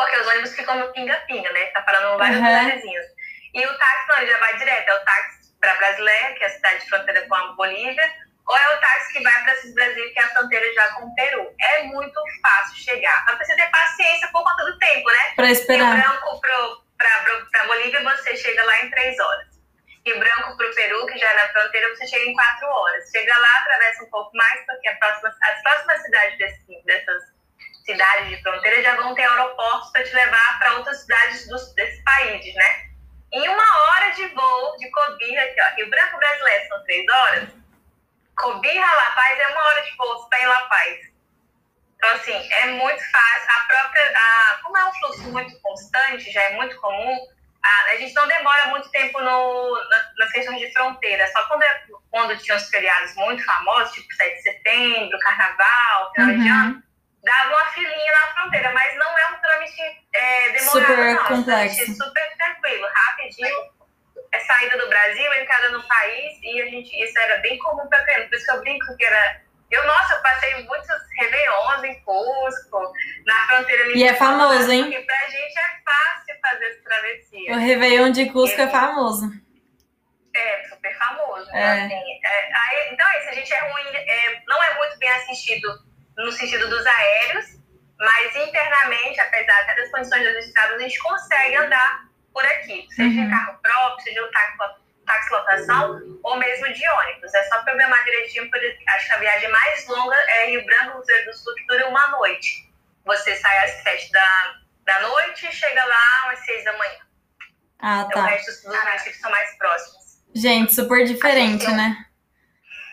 porque os ônibus ficam no pinga-pinga, né? Tá parando em vários uhum. lugarzinhos. E o táxi não, ele já vai direto. É o táxi para Brasileia, que é a cidade de fronteira com a Bolívia, ou é o táxi que vai para Cis Brasil, que é a fronteira já com o Peru. É muito fácil chegar. Mas precisa ter paciência por conta do tempo, né? Para esperar. Rio Branco para Bolívia, você chega lá em três horas. Rio Branco para o Peru, que já é na fronteira, você chega em quatro horas. Chega lá, atravessa um pouco mais, porque próxima, as próximas cidades desse, dessas cidades de fronteira já vão ter aeroportos para te levar para outras cidades dos, desses países, né? Em uma hora de voo de Cobirra, aqui, ó, Rio Branco Brasileiro são três horas, Cobirra La Paz é uma hora de voo, você está em La Paz. Então, assim, é muito fácil. A própria, a, como é um fluxo muito constante, já é muito comum, a, a gente não demora muito tempo no, na, nas questões de fronteira. Só quando, é, quando tinha os feriados muito famosos, tipo 7 de setembro, Carnaval, final uhum. de ano, dava uma filinha na fronteira, mas não é um trâmite é, demorado, super não. complexo. É um super tranquilo, rapidinho. É saída do Brasil, entrada no país, e a gente, isso era bem comum para criança. Por isso que eu brinco que era. Eu, nossa, eu passei muitos Réveillons em Cusco, na fronteira. E é famoso, hein? Porque pra gente é fácil fazer essa travessia. O Réveillon de Cusco é, é famoso. É, super famoso. É. Assim, é, aí, então, é isso, a gente é ruim, é, não é muito bem assistido no sentido dos aéreos, mas internamente, apesar das condições das estradas, a gente consegue andar por aqui, seja uhum. carro próprio, seja um táxi, táxi lotação ou mesmo de ônibus. É só programar direitinho, porque acho que a viagem mais longa é Rio Branco, Cruzeiro do Sul, que dura uma noite. Você sai às sete da, da noite e chega lá às seis da manhã. Ah, tá. Então, o resto dos municípios são mais próximos. Gente, super diferente, gente, né?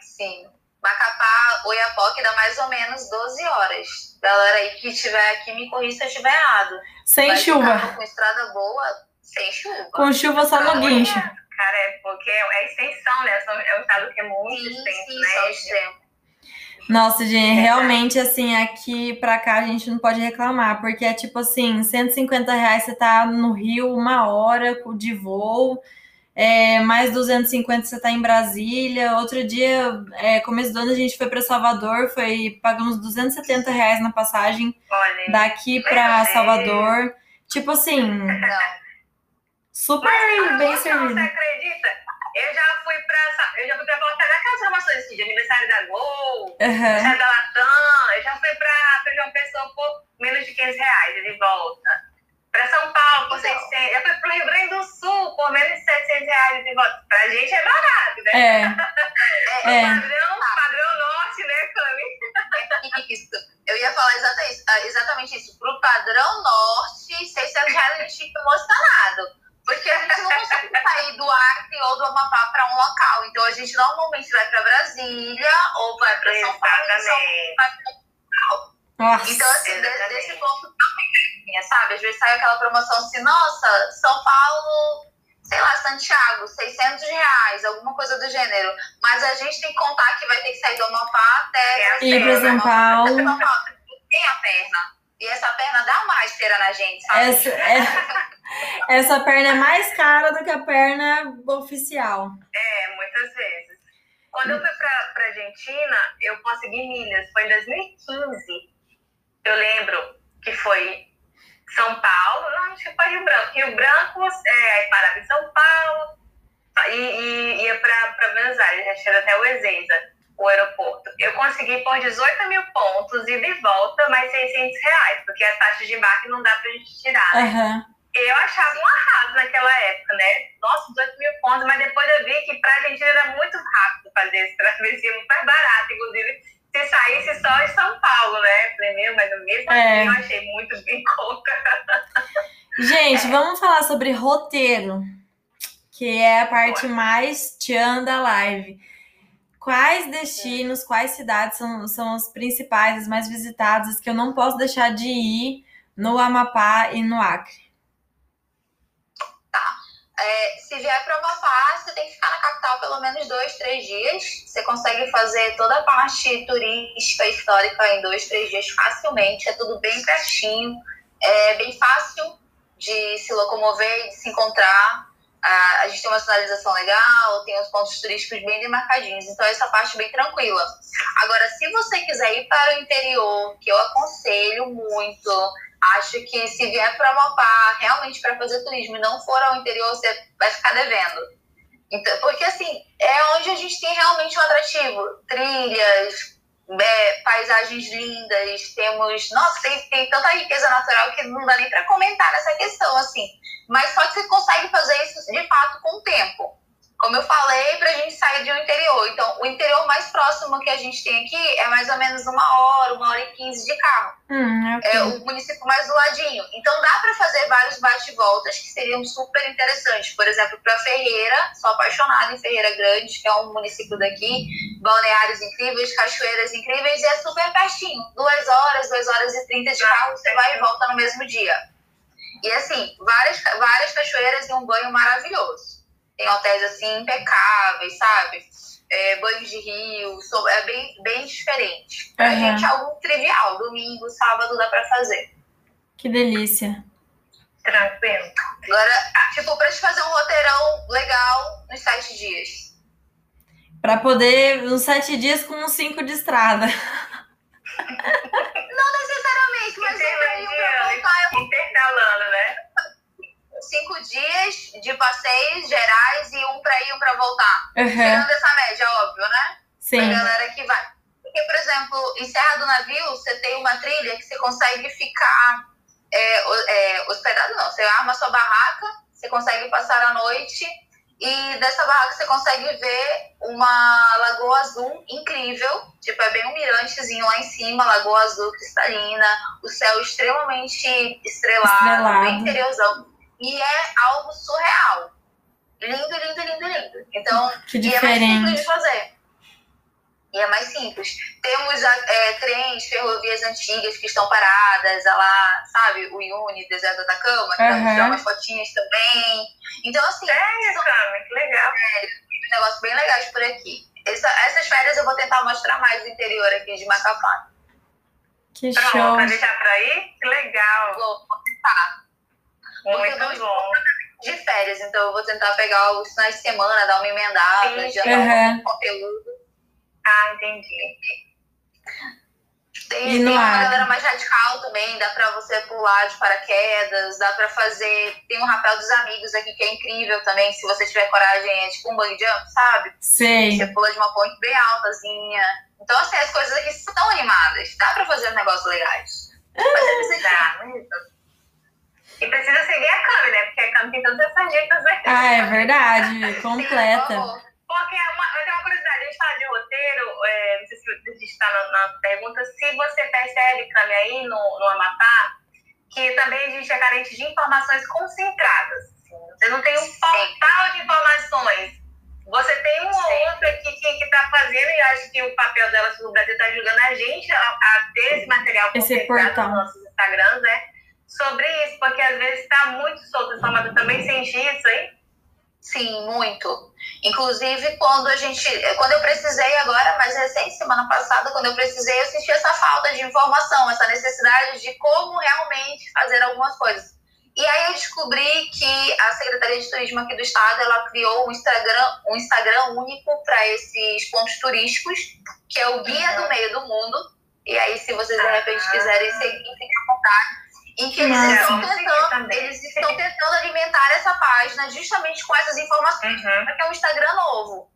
Sim. Macapá, Oiapoque dá mais ou menos 12 horas. Galera aí que estiver aqui, me corrija se eu estiver errado. Sem Vai chuva. Com estrada boa, sem chuva. Com chuva só no guincho. Cara, é porque é extensão, né? É um estado que é muito sim, extenso, sim, né? Extremo. Nossa, gente, realmente, assim, aqui pra cá a gente não pode reclamar, porque é tipo assim, 150 reais você tá no Rio uma hora de voo, é, mais 250 você está em Brasília. Outro dia, é, começo do ano, a gente foi para Salvador, foi pagamos 270 reais na passagem Olha, daqui para Salvador. Tipo assim, super Mas, bem servido. Você acredita? Eu já fui para eu já fui para voltar naquelas informações assim, de aniversário da Gol, uhum. aniversário da Latam, eu já fui para João Pessoa por menos de 500 reais de volta para São Paulo por 600. Então. Eu fui para o Rio Grande do Sul por menos de 700 reais de volta. Para a gente é barato, né? É. *laughs* é, é. Padrão, padrão norte, né, Cami? Isso. Eu ia falar exatamente, ah, exatamente isso. Para o padrão norte, 600 reais a gente fica emocionado. Porque a gente não consegue Acre ou do Amapá para um local. Então a gente normalmente vai para Brasília ou vai para São Paulo. Exatamente. Nossa, então, assim, desse, desse ponto também, sabe? Às vezes sai aquela promoção assim, nossa, São Paulo sei lá, Santiago, 600 reais, alguma coisa do gênero. Mas a gente tem que contar que vai ter que sair do Amapá até... Ir para São Paulo. Tem a perna. E essa perna dá uma esteira na gente, sabe? Essa, é, *laughs* essa perna é mais cara do que a perna oficial. É, muitas vezes. Quando eu fui pra, pra Argentina, eu consegui milhas. Foi em 2015. Eu lembro que foi São Paulo, não, acho que foi Rio Branco. Rio Branco, é, aí parava em São Paulo e, e ia para Buenos Aires, já chega até o Ezeiza, o aeroporto. Eu consegui por 18 mil pontos e de volta mais 600 reais, porque as taxas de embarque não dá pra gente tirar, né? Uhum. Eu achava um arraso naquela época, né? Nossa, 18 mil pontos, mas depois eu vi que pra gente era muito rápido fazer esse travessia, muito mais barato, inclusive se saísse só São Paulo, né? Meu, mas mesmo é. assim eu achei muito bem conta. Gente, é. *laughs* vamos falar sobre roteiro, que é a parte mais tchan da live. Quais destinos, quais cidades são, são as principais, as mais visitadas, que eu não posso deixar de ir no Amapá e no Acre? É, se vier para Amapá, você tem que ficar na capital pelo menos dois, três dias. Você consegue fazer toda a parte turística, histórica em dois, três dias facilmente. É tudo bem pertinho, é bem fácil de se locomover e de se encontrar. Ah, a gente tem uma sinalização legal, tem os pontos turísticos bem demarcadinhos, então essa parte é bem tranquila. Agora, se você quiser ir para o interior, que eu aconselho muito, acho que se vier para Amapá realmente para fazer turismo e não for ao interior, você vai ficar devendo. Então, porque assim, é onde a gente tem realmente um atrativo. Trilhas, é, paisagens lindas, temos. Nossa, tem, tem tanta riqueza natural que não dá nem para comentar nessa questão, assim. Mas só que você consegue fazer isso de fato com o tempo como eu falei, para a gente sair de um interior. Então, o interior mais próximo que a gente tem aqui é mais ou menos uma hora, uma hora e quinze de carro. Hum, okay. É o município mais do ladinho. Então, dá para fazer vários bate-voltas que seriam super interessantes. Por exemplo, para Ferreira, sou apaixonada em Ferreira Grande, que é um município daqui, balneários incríveis, cachoeiras incríveis, e é super pertinho. Duas horas, duas horas e trinta de carro, você vai e volta no mesmo dia. E assim, várias, várias cachoeiras e um banho maravilhoso tem hotéis assim impecáveis, sabe? É, banhos de rio, é bem, bem diferente. Pra uhum. gente é algo trivial. Domingo, sábado dá pra fazer. Que delícia. Tranquilo. Agora, tipo, pra te fazer um roteirão legal nos sete dias. Pra poder, uns sete dias com uns cinco de estrada. *laughs* Não necessariamente, mas um pra voltar. Eu... Intercalando, né? cinco dias de passeios gerais e um para ir, um para voltar. Uhum. Tirando essa média, óbvio, né? Sim. Pra galera que vai. Porque, por exemplo, em Serra do Navio, você tem uma trilha que você consegue ficar é, é, hospedado, não. Você arma sua barraca, você consegue passar a noite e dessa barraca você consegue ver uma lagoa azul incrível. Tipo, é bem um mirantezinho lá em cima, lagoa azul cristalina, o céu extremamente estrelado, estrelado. bem interiorzão. E é algo surreal. Lindo, lindo, lindo, lindo. Então, que diferente. e é mais simples de fazer. E é mais simples. Temos é, trens, ferrovias antigas que estão paradas, lá, sabe, o Iuni, Deserto da Atacama, que uhum. dá umas fotinhas também. Então, assim. É, são, cara, que legal. É, negócios bem legais por aqui. Essa, essas férias eu vou tentar mostrar mais o interior aqui de Macapá. Que Pronto, show. Pra deixar pra ir? Que legal. Vou, vou tentar. Muito eu não bom. de férias, então eu vou tentar pegar os finais de semana, dar uma emendada, adiantar uhum. um conteúdo. Ah, entendi. Tem, tem uma galera mais radical também, dá pra você pular de paraquedas, dá pra fazer. Tem um rapel dos amigos aqui que é incrível também, se você tiver coragem, é tipo um bungee jump, sabe? Sim. Você pula de uma ponte bem altazinha. Então, assim, as coisas aqui são animadas. Dá pra fazer um negócios legais. Mas é preciso. E precisa seguir a Cami, né? Porque a Cami tem todas essas dicas. Né? Ah, é verdade. *laughs* completa. Porque é uma, eu tenho uma curiosidade, a gente fala de roteiro, é, não sei se a gente está na, na, pergunta, se você percebe, Cami, aí no, no Amapá, que também a gente é carente de informações concentradas. Assim. Você não tem um portal de informações. Você tem uma Sim. outra que está fazendo, e acho que o papel delas no Brasil está ajudando a gente a, a ter esse material esse portal nos nossos Instagrams, né? Sobre isso, porque às vezes está muito solto essa informação. Também senti isso aí? Sim, muito. Inclusive, quando a gente. Quando eu precisei agora, mais recente, semana passada, quando eu precisei, eu senti essa falta de informação, essa necessidade de como realmente fazer algumas coisas. E aí eu descobri que a Secretaria de Turismo aqui do Estado, ela criou um Instagram, um Instagram único para esses pontos turísticos, que é o Guia do Meio do Mundo. E aí, se vocês de repente ah. quiserem seguir, fiquem à vontade em que eles estão, tentando, eles estão tentando alimentar essa página justamente com essas informações, uhum. porque é um Instagram novo.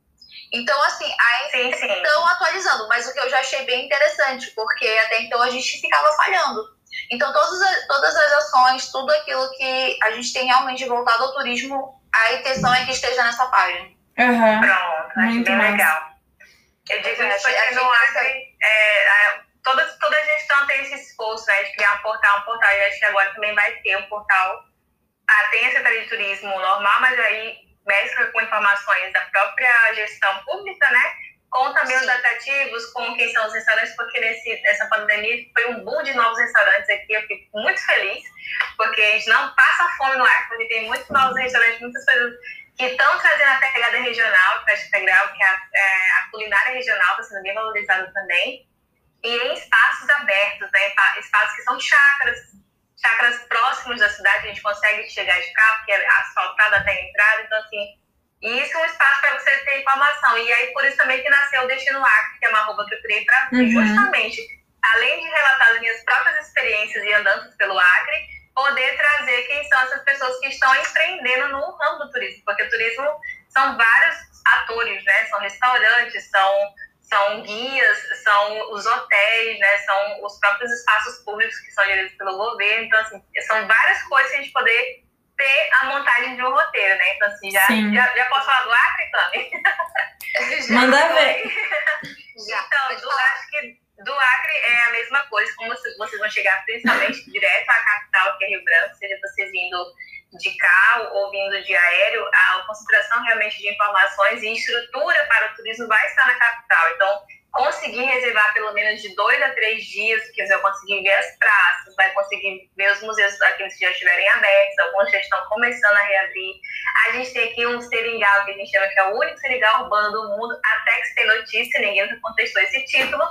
Então, assim, aí estão atualizando, mas o que eu já achei bem interessante, porque até então a gente ficava falhando. Então, todas as, todas as ações, tudo aquilo que a gente tem realmente voltado ao turismo, a intenção é que esteja nessa página. Uhum. Pronto, acho Muito bem mais. legal. Eu digo isso porque no Acre, é, toda, toda gestão tem esse esforço né, de criar um portal, um portal. E acho que agora também vai ter um portal. Ah, tem a Secretaria de Turismo normal, mas aí mescla com informações da própria gestão pública, né? Com também Sim. os atrativos, com quem são os restaurantes, porque nesse, nessa pandemia foi um boom de novos restaurantes aqui. Eu fico muito feliz, porque a gente não passa fome no ar, porque tem muitos novos restaurantes, muitas coisas que estão trazendo a pegada regional, que é legal, que a, é, a culinária regional está sendo bem valorizada também e em espaços abertos, né? espaços que são chácaras, chácaras próximos da cidade, a gente consegue chegar de carro, que é asfaltado até a entrada, então assim, isso é um espaço para você ter informação. E aí, por isso também que nasceu o Destino Acre, que é uma arroba que eu criei para uhum. justamente, além de relatar as minhas próprias experiências e andanças pelo Acre, poder trazer quem são essas pessoas que estão empreendendo no ramo do turismo, porque o turismo são vários atores, né? São restaurantes, são são guias, são os hotéis, né, são os próprios espaços públicos que são geridos pelo governo. Então, assim, são várias coisas que a gente poder ter a montagem de um roteiro, né? Então, assim, já, já, já, posso falar do Acre, Cami? *laughs* Manda ver. *laughs* então, do, acho que do Acre é a mesma coisa, como vocês, vocês vão chegar principalmente direto à capital, que é Rio Branco, seja vocês indo de carro ou vindo de aéreo, a concentração realmente de informações e estrutura para o turismo vai estar na capital. Então, conseguir reservar pelo menos de dois a três dias, que vai conseguir ver as praças, vai conseguir ver os museus, aqueles que já estiverem abertos, alguns já estão começando a reabrir. A gente tem aqui um seringal, que a gente chama que é o único seringal urbano do mundo, até que se tem notícia, ninguém contestou esse título,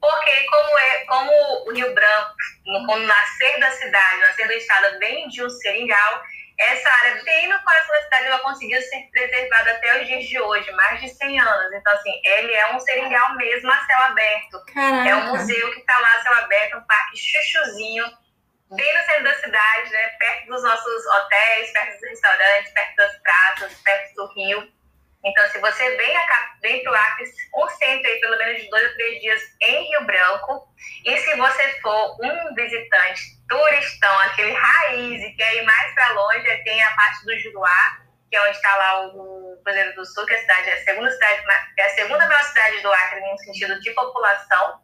porque como, é, como o Rio Branco, como nascer da cidade, nascer do estado, vem de um seringal, essa área bem no coração da cidade ela conseguiu ser preservada até os dias de hoje, mais de 100 anos. Então, assim, ele é um seringal mesmo a céu aberto. Caraca. É um museu que está lá a céu aberto, um parque chuchuzinho, bem no centro da cidade, né? Perto dos nossos hotéis, perto dos restaurantes, perto das praças, perto do rio. Então, se você vem, vem para o Acre, concentre aí pelo menos de dois ou três dias em Rio Branco. E se você for um visitante turistão, aquele raiz, e quer ir mais para longe, tem a parte do Juruá, que é onde está lá o Cruzeiro do Sul, que é a, cidade, é a segunda cidade, é a segunda maior cidade do Acre no sentido de população.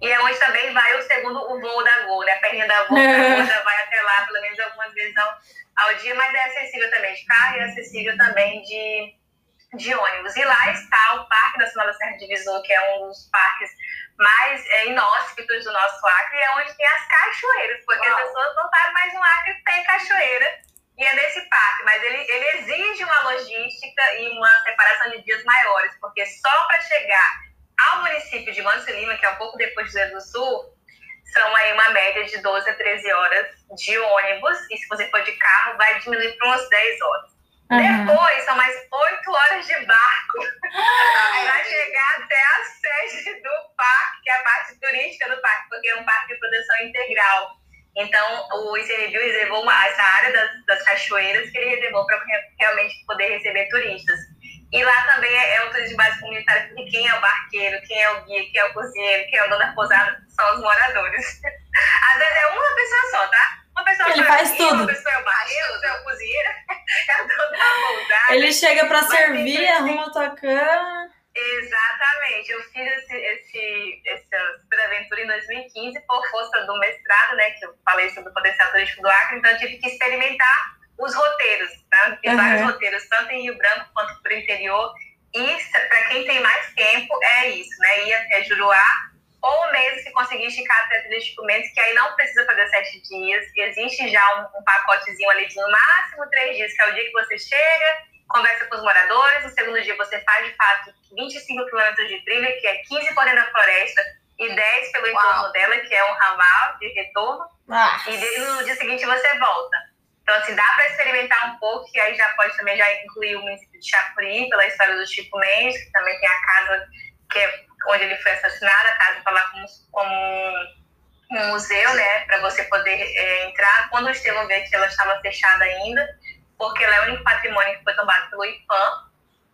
E é onde também vai o segundo, o voo da Gol, né? A perninha da Gol, é. já vai até lá, pelo menos algumas vezes ao, ao dia, mas é acessível também de carro e é acessível também de de ônibus. E lá está o Parque Nacional da Serra de que é um dos parques mais é, inóspitos do nosso Acre, e é onde tem as cachoeiras, porque Uau. as pessoas não sabem, mas no Acre tem cachoeira, e é nesse parque. Mas ele, ele exige uma logística e uma separação de dias maiores, porque só para chegar ao município de Manso Lima, que é um pouco depois de Rio do Sul, são aí uma média de 12 a 13 horas de ônibus, e se você for de carro, vai diminuir para umas 10 horas. Uhum. Depois são mais oito horas de barco para chegar até a sede do parque, que é a parte turística do parque, porque é um parque de proteção integral. Então, o ICMBio reservou uma, essa área das, das cachoeiras que ele reservou para realmente poder receber turistas. E lá também é, é um turismo de base comunitária, porque quem é o barqueiro, quem é o guia, quem é o cozinheiro, quem é o dono da pousada são os moradores. *laughs* Às vezes é uma pessoa só, tá? Uma pessoa ele faz tudo. Uma pessoa é o barreiro, outra é o cozinheiro, é da pousada. Ele chega para servir, arruma a tua cama. Exatamente. Eu fiz esse, esse, essa super aventura em 2015 por força do mestrado, né? Que eu falei sobre o potencial turístico do Acre, então eu tive que experimentar os roteiros, tá? Fiz uhum. vários roteiros, tanto em Rio Branco quanto para o interior. E para quem tem mais tempo, é isso, né? Ir até Juruá ou mesmo se conseguir esticar até três documentos, que aí não precisa fazer sete dias, existe já um, um, pacotezinho ali de no máximo três dias, que é o dia que você chega, conversa com os moradores, no segundo dia você faz de fato 25 quilômetros de trilha, que é 15 por dentro da floresta, e 10 pelo Uau. entorno dela, que é um ramal de retorno, ah. e no dia seguinte você volta. Então, assim, dá para experimentar um pouco, e aí já pode também já incluir o município de Chapuri, pela história do Chico Mendes, que também tem a casa que é onde ele foi assassinado, a casa está lá como, como um museu, né, para você poder é, entrar. Quando o Estevão veio aqui, ela estava fechada ainda, porque ela é o único patrimônio que foi tomado pelo IPAM,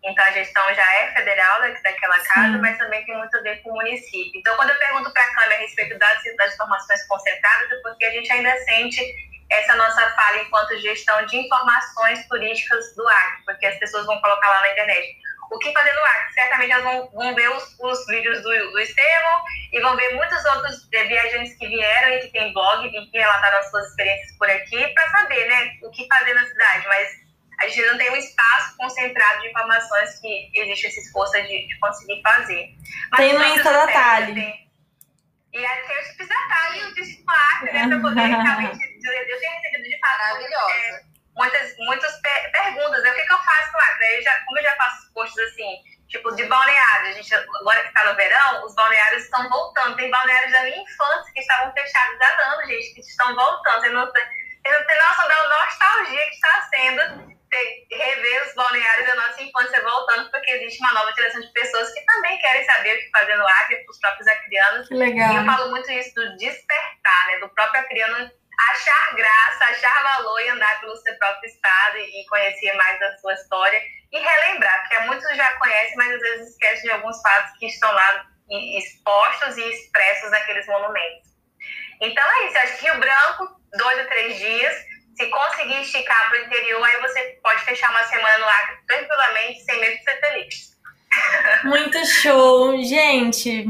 então a gestão já é federal daquela casa, Sim. mas também tem muito a ver com o município. Então, quando eu pergunto para a Câmara a respeito das, das informações concentradas, é porque a gente ainda sente essa nossa fala enquanto gestão de informações turísticas do Acre, porque as pessoas vão colocar lá na internet o que fazer no Acre. Certamente elas vão, vão ver os, os vídeos do, do Estevão e vão ver muitos outros viajantes que vieram e que têm blog e que relataram as suas experiências por aqui para saber né, o que fazer na cidade. Mas a gente não tem um espaço concentrado de informações que existe esse esforço de, de conseguir fazer. Mas tem no Insta da Thalie. E aí tem os disse no Acre, né, para poder *laughs* realmente. Eu tenho recebido de fato. Maravilhosa. É, muitas, muitas per perguntas, né? O que, que eu faço lá? Eu já, como eu já faço posts assim, tipo, de balneário, a gente, agora que está no verão, os balneários estão voltando. Tem balneários da minha infância que estavam fechados há anos, gente, que estão voltando. Eu não, eu não tenho noção da nostalgia que está sendo rever os balneários da nossa infância voltando, porque existe uma nova geração de pessoas que também querem saber o que fazer no Acre, os próprios acrianos. Que legal. E eu falo muito isso do despertar, né? Do próprio acriano achar graça, achar valor e andar pelo seu próprio estado e conhecer mais da sua história e relembrar, porque muitos já conhecem, mas às vezes esquecem de alguns fatos que estão lá expostos e expressos naqueles monumentos. Então é isso, acho que Rio Branco, dois ou três dias, se conseguir esticar para o interior, aí você pode fechar uma semana no Acre tranquilamente, sem medo de ser feliz. *laughs* Muito show! Gente,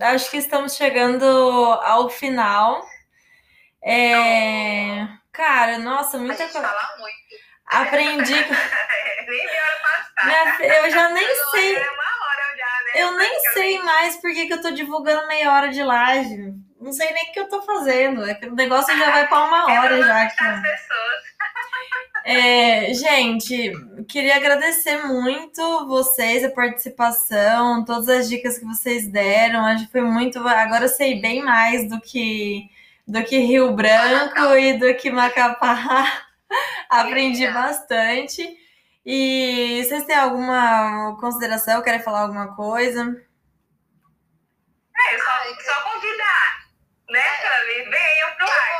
acho que estamos chegando ao final é... Cara, nossa, muita coisa. fala muito. Aprendi. *laughs* nem Minha... Eu já nem sei. Né? Eu nem sei mais por que, que eu tô divulgando meia hora de live. Não sei nem o que eu tô fazendo. É que o negócio já vai para uma *laughs* hora já. Aqui. *laughs* É, gente, queria agradecer muito vocês, a participação, todas as dicas que vocês deram. Acho que foi muito. Agora eu sei bem mais do que do que Rio Branco e do que Macapá. *laughs* Aprendi bastante. E vocês têm alguma consideração? Querem falar alguma coisa? É, só, só convidar, né, Cami? Venham pro ar.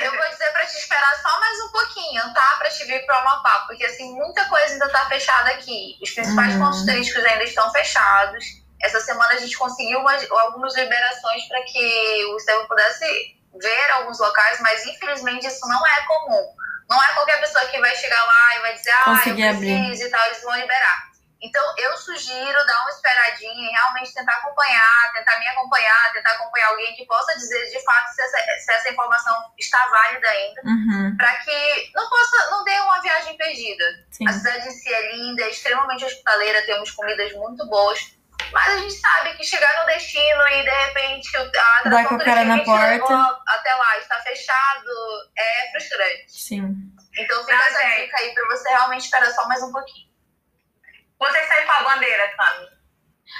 Eu vou dizer para te esperar só mais um pouquinho, tá? Para te vir para Amapá, porque assim, muita coisa ainda tá fechada aqui. Os principais uhum. pontos turísticos ainda estão fechados. Essa semana a gente conseguiu umas, algumas liberações para que o Estevam pudesse ver alguns locais, mas infelizmente isso não é comum. Não é qualquer pessoa que vai chegar lá e vai dizer, ah, eu preciso abrir. e tal, eles vão liberar. Então, eu sugiro dar uma esperadinha e realmente tentar acompanhar, tentar me acompanhar, tentar acompanhar alguém que possa dizer de fato se essa, se essa informação está válida ainda, uhum. para que não possa, não dê uma viagem perdida. Sim. A cidade em si é linda, é extremamente hospitaleira, temos comidas muito boas. Mas a gente sabe que chegar no destino e de repente a Dá com a cara na porta. até lá está fechado é frustrante. Sim. Então fica essa dica aí para você realmente esperar só mais um pouquinho. Você sai com a bandeira, Cami?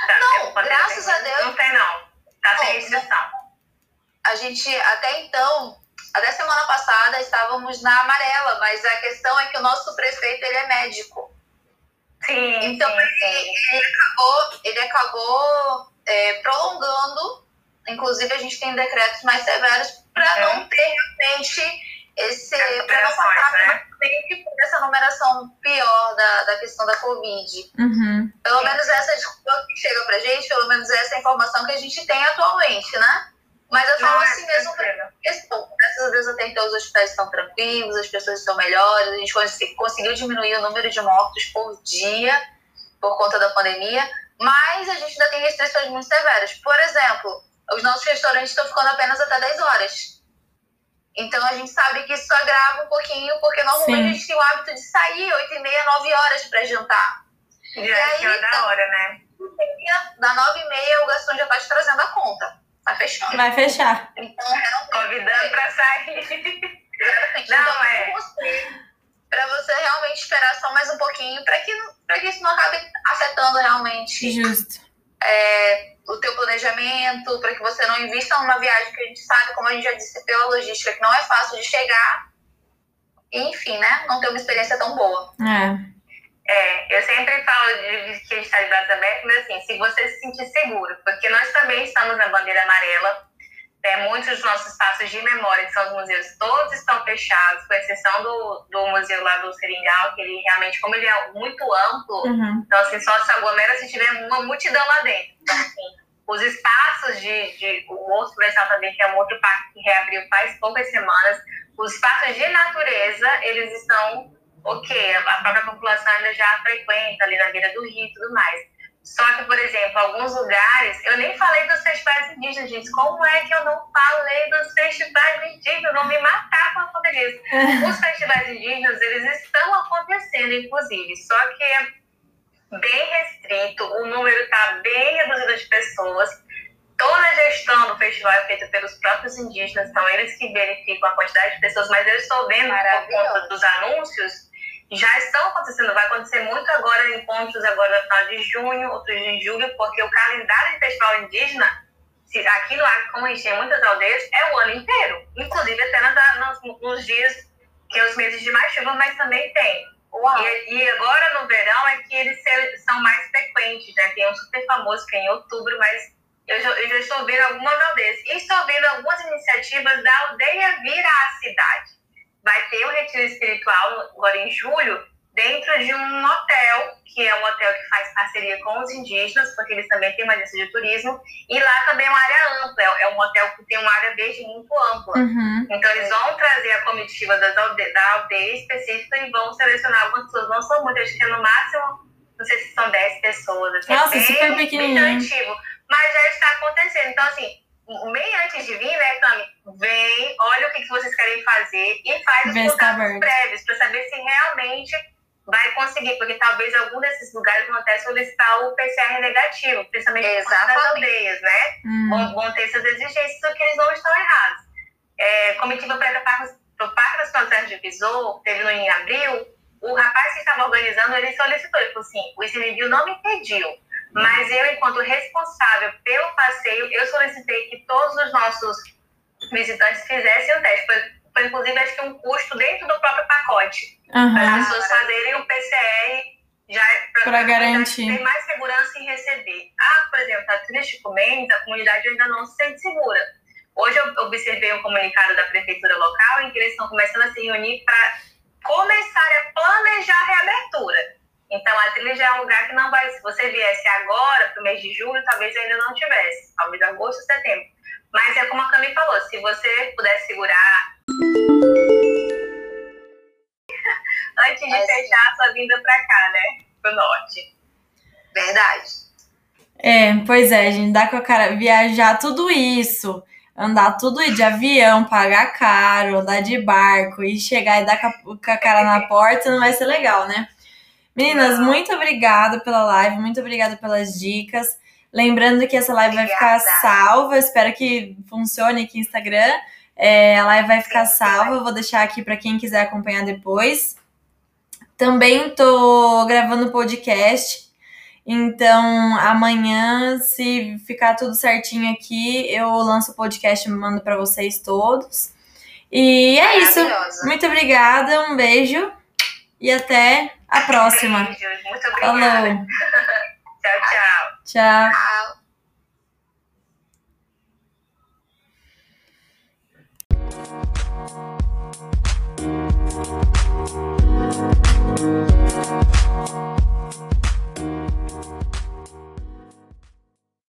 Tá, não, graças a Deus. Não tem não. Tá sem restrição. A gente até então até semana passada estávamos na amarela, mas a questão é que o nosso prefeito ele é médico. Sim, então sim, sim. Ele, acabou, ele acabou é, prolongando, inclusive a gente tem decretos mais severos para é. não ter realmente esse. para não passar né? por essa numeração pior da, da questão da Covid. Uhum. Pelo menos essa desculpa que chega pra gente, pelo menos essa informação que a gente tem atualmente, né? Mas eu falo assim mesmo questão. Graças a Deus até então os hospitais estão tranquilos, as pessoas estão melhores, a gente conseguiu diminuir o número de mortos por dia por conta da pandemia, mas a gente ainda tem restrições muito severas. Por exemplo, os nossos restaurantes estão ficando apenas até 10 horas. Então a gente sabe que isso agrava um pouquinho, porque normalmente Sim. a gente tem o hábito de sair 8 e meia, 9 horas para jantar. E, e aí, é da hora, né? da 9 e meia o Gastão já tá te trazendo a conta. Vai fechando. Vai fechar. Então, realmente. Convidando pra sair. Exatamente. *laughs* Não, então, é. Pra você realmente esperar só mais um pouquinho, pra que, pra que isso não acabe afetando realmente. Justo. É, o teu planejamento, para que você não invista numa viagem que a gente sabe, como a gente já disse, pela logística, que não é fácil de chegar. E, enfim, né? Não ter uma experiência tão boa. É. É, eu sempre falo de, que a gente está de braços abertos, mas assim, se você se sentir seguro, porque nós também estamos na bandeira amarela, é, muitos dos nossos espaços de memória, que são os museus, todos estão fechados, com exceção do, do museu lá do Seringal, que ele realmente, como ele é muito amplo, uhum. então assim, só se aglomera se tiver uma multidão lá dentro. Então, assim, os espaços de, de o outro Florestal também, que é um outro parque que reabriu faz poucas semanas, os espaços de natureza, eles estão ok, a própria população ainda já frequenta ali na beira do rio e tudo mais. Só que, por exemplo, alguns lugares, eu nem falei dos festivais indígenas, gente. Como é que eu não falei dos festivais indígenas? Vão me matar por conta disso. Os festivais indígenas, eles estão acontecendo, inclusive, só que é bem restrito, o número está bem reduzido de pessoas. Toda a gestão do festival é feita pelos próprios indígenas, são eles que verificam a quantidade de pessoas, mas eu estou vendo por conta dos anúncios já estão acontecendo, vai acontecer muito agora, encontros agora no final de junho, outros em julho, porque o calendário de festival indígena, aqui no Acre, como a gente tem muitas aldeias, é o ano inteiro, inclusive até nas, nos, nos dias que é os meses de mais chuva, mas também tem. E, e, agora no verão é que eles são mais frequentes, né? Tem um super famoso que é em outubro, mas eu já, eu já estou vendo algumas aldeias. E estou vendo algumas iniciativas da aldeia vir à cidade vai ter um retiro espiritual agora em julho, dentro de um hotel, que é um hotel que faz parceria com os indígenas, porque eles também têm uma agência de turismo, e lá também é uma área ampla, é um hotel que tem uma área verde muito ampla. Uhum. Então eles vão trazer a comitiva alde da aldeia específica e vão selecionar algumas pessoas, não são muitas, acho que é no máximo, não sei se são 10 pessoas, assim, Nossa, é bem, super pequenininho. mas já está acontecendo. Então, assim, bem antes de vir, né, Tami? Vem, olha o que, que vocês querem fazer e faz os contatos prévios para saber se realmente vai conseguir, porque talvez algum desses lugares vão até solicitar o PCR negativo, principalmente nas aldeias, né? Hum. Vão, vão, ter essas exigências, só que eles não estão errados. É, comitiva para o Parque das Plantas de Visor, teve no em abril, o rapaz que estava organizando, ele solicitou, ele falou assim, o ICMBio não me pediu, mas eu, enquanto responsável pelo passeio, eu solicitei que todos os nossos visitantes fizessem o teste. Foi, foi inclusive, acho que um custo dentro do próprio pacote. Uhum. Para as pessoas fazerem o PCR já para garantir. ter mais segurança em receber. Ah, por exemplo, a Trilha Chico Mendes, a comunidade ainda não se sente segura. Hoje eu observei um comunicado da prefeitura local em que eles estão começando a se reunir para começar a planejar a reabertura. Então, a trilha já é um lugar que não vai. Se você viesse agora, para o mês de julho, talvez ainda não tivesse. Talvez agosto, setembro. Mas é como a Cami falou: se você pudesse segurar. *laughs* antes de é fechar a sua vinda para cá, né? Pro norte. Verdade. É, pois é, gente, dá com a cara. Viajar tudo isso andar tudo de avião, pagar caro, andar de barco e chegar e dar com a cara na porta não vai ser legal, né? Meninas, muito obrigada pela live, muito obrigada pelas dicas. Lembrando que essa live obrigada. vai ficar salva, espero que funcione aqui no Instagram. É, a live vai ficar salva, eu vou deixar aqui para quem quiser acompanhar depois. Também tô gravando podcast, então amanhã, se ficar tudo certinho aqui, eu lanço o podcast e mando para vocês todos. E é isso. Muito obrigada, um beijo e até a próxima. Beijos, muito obrigada. Falou. *laughs* tchau, tchau. Tchau.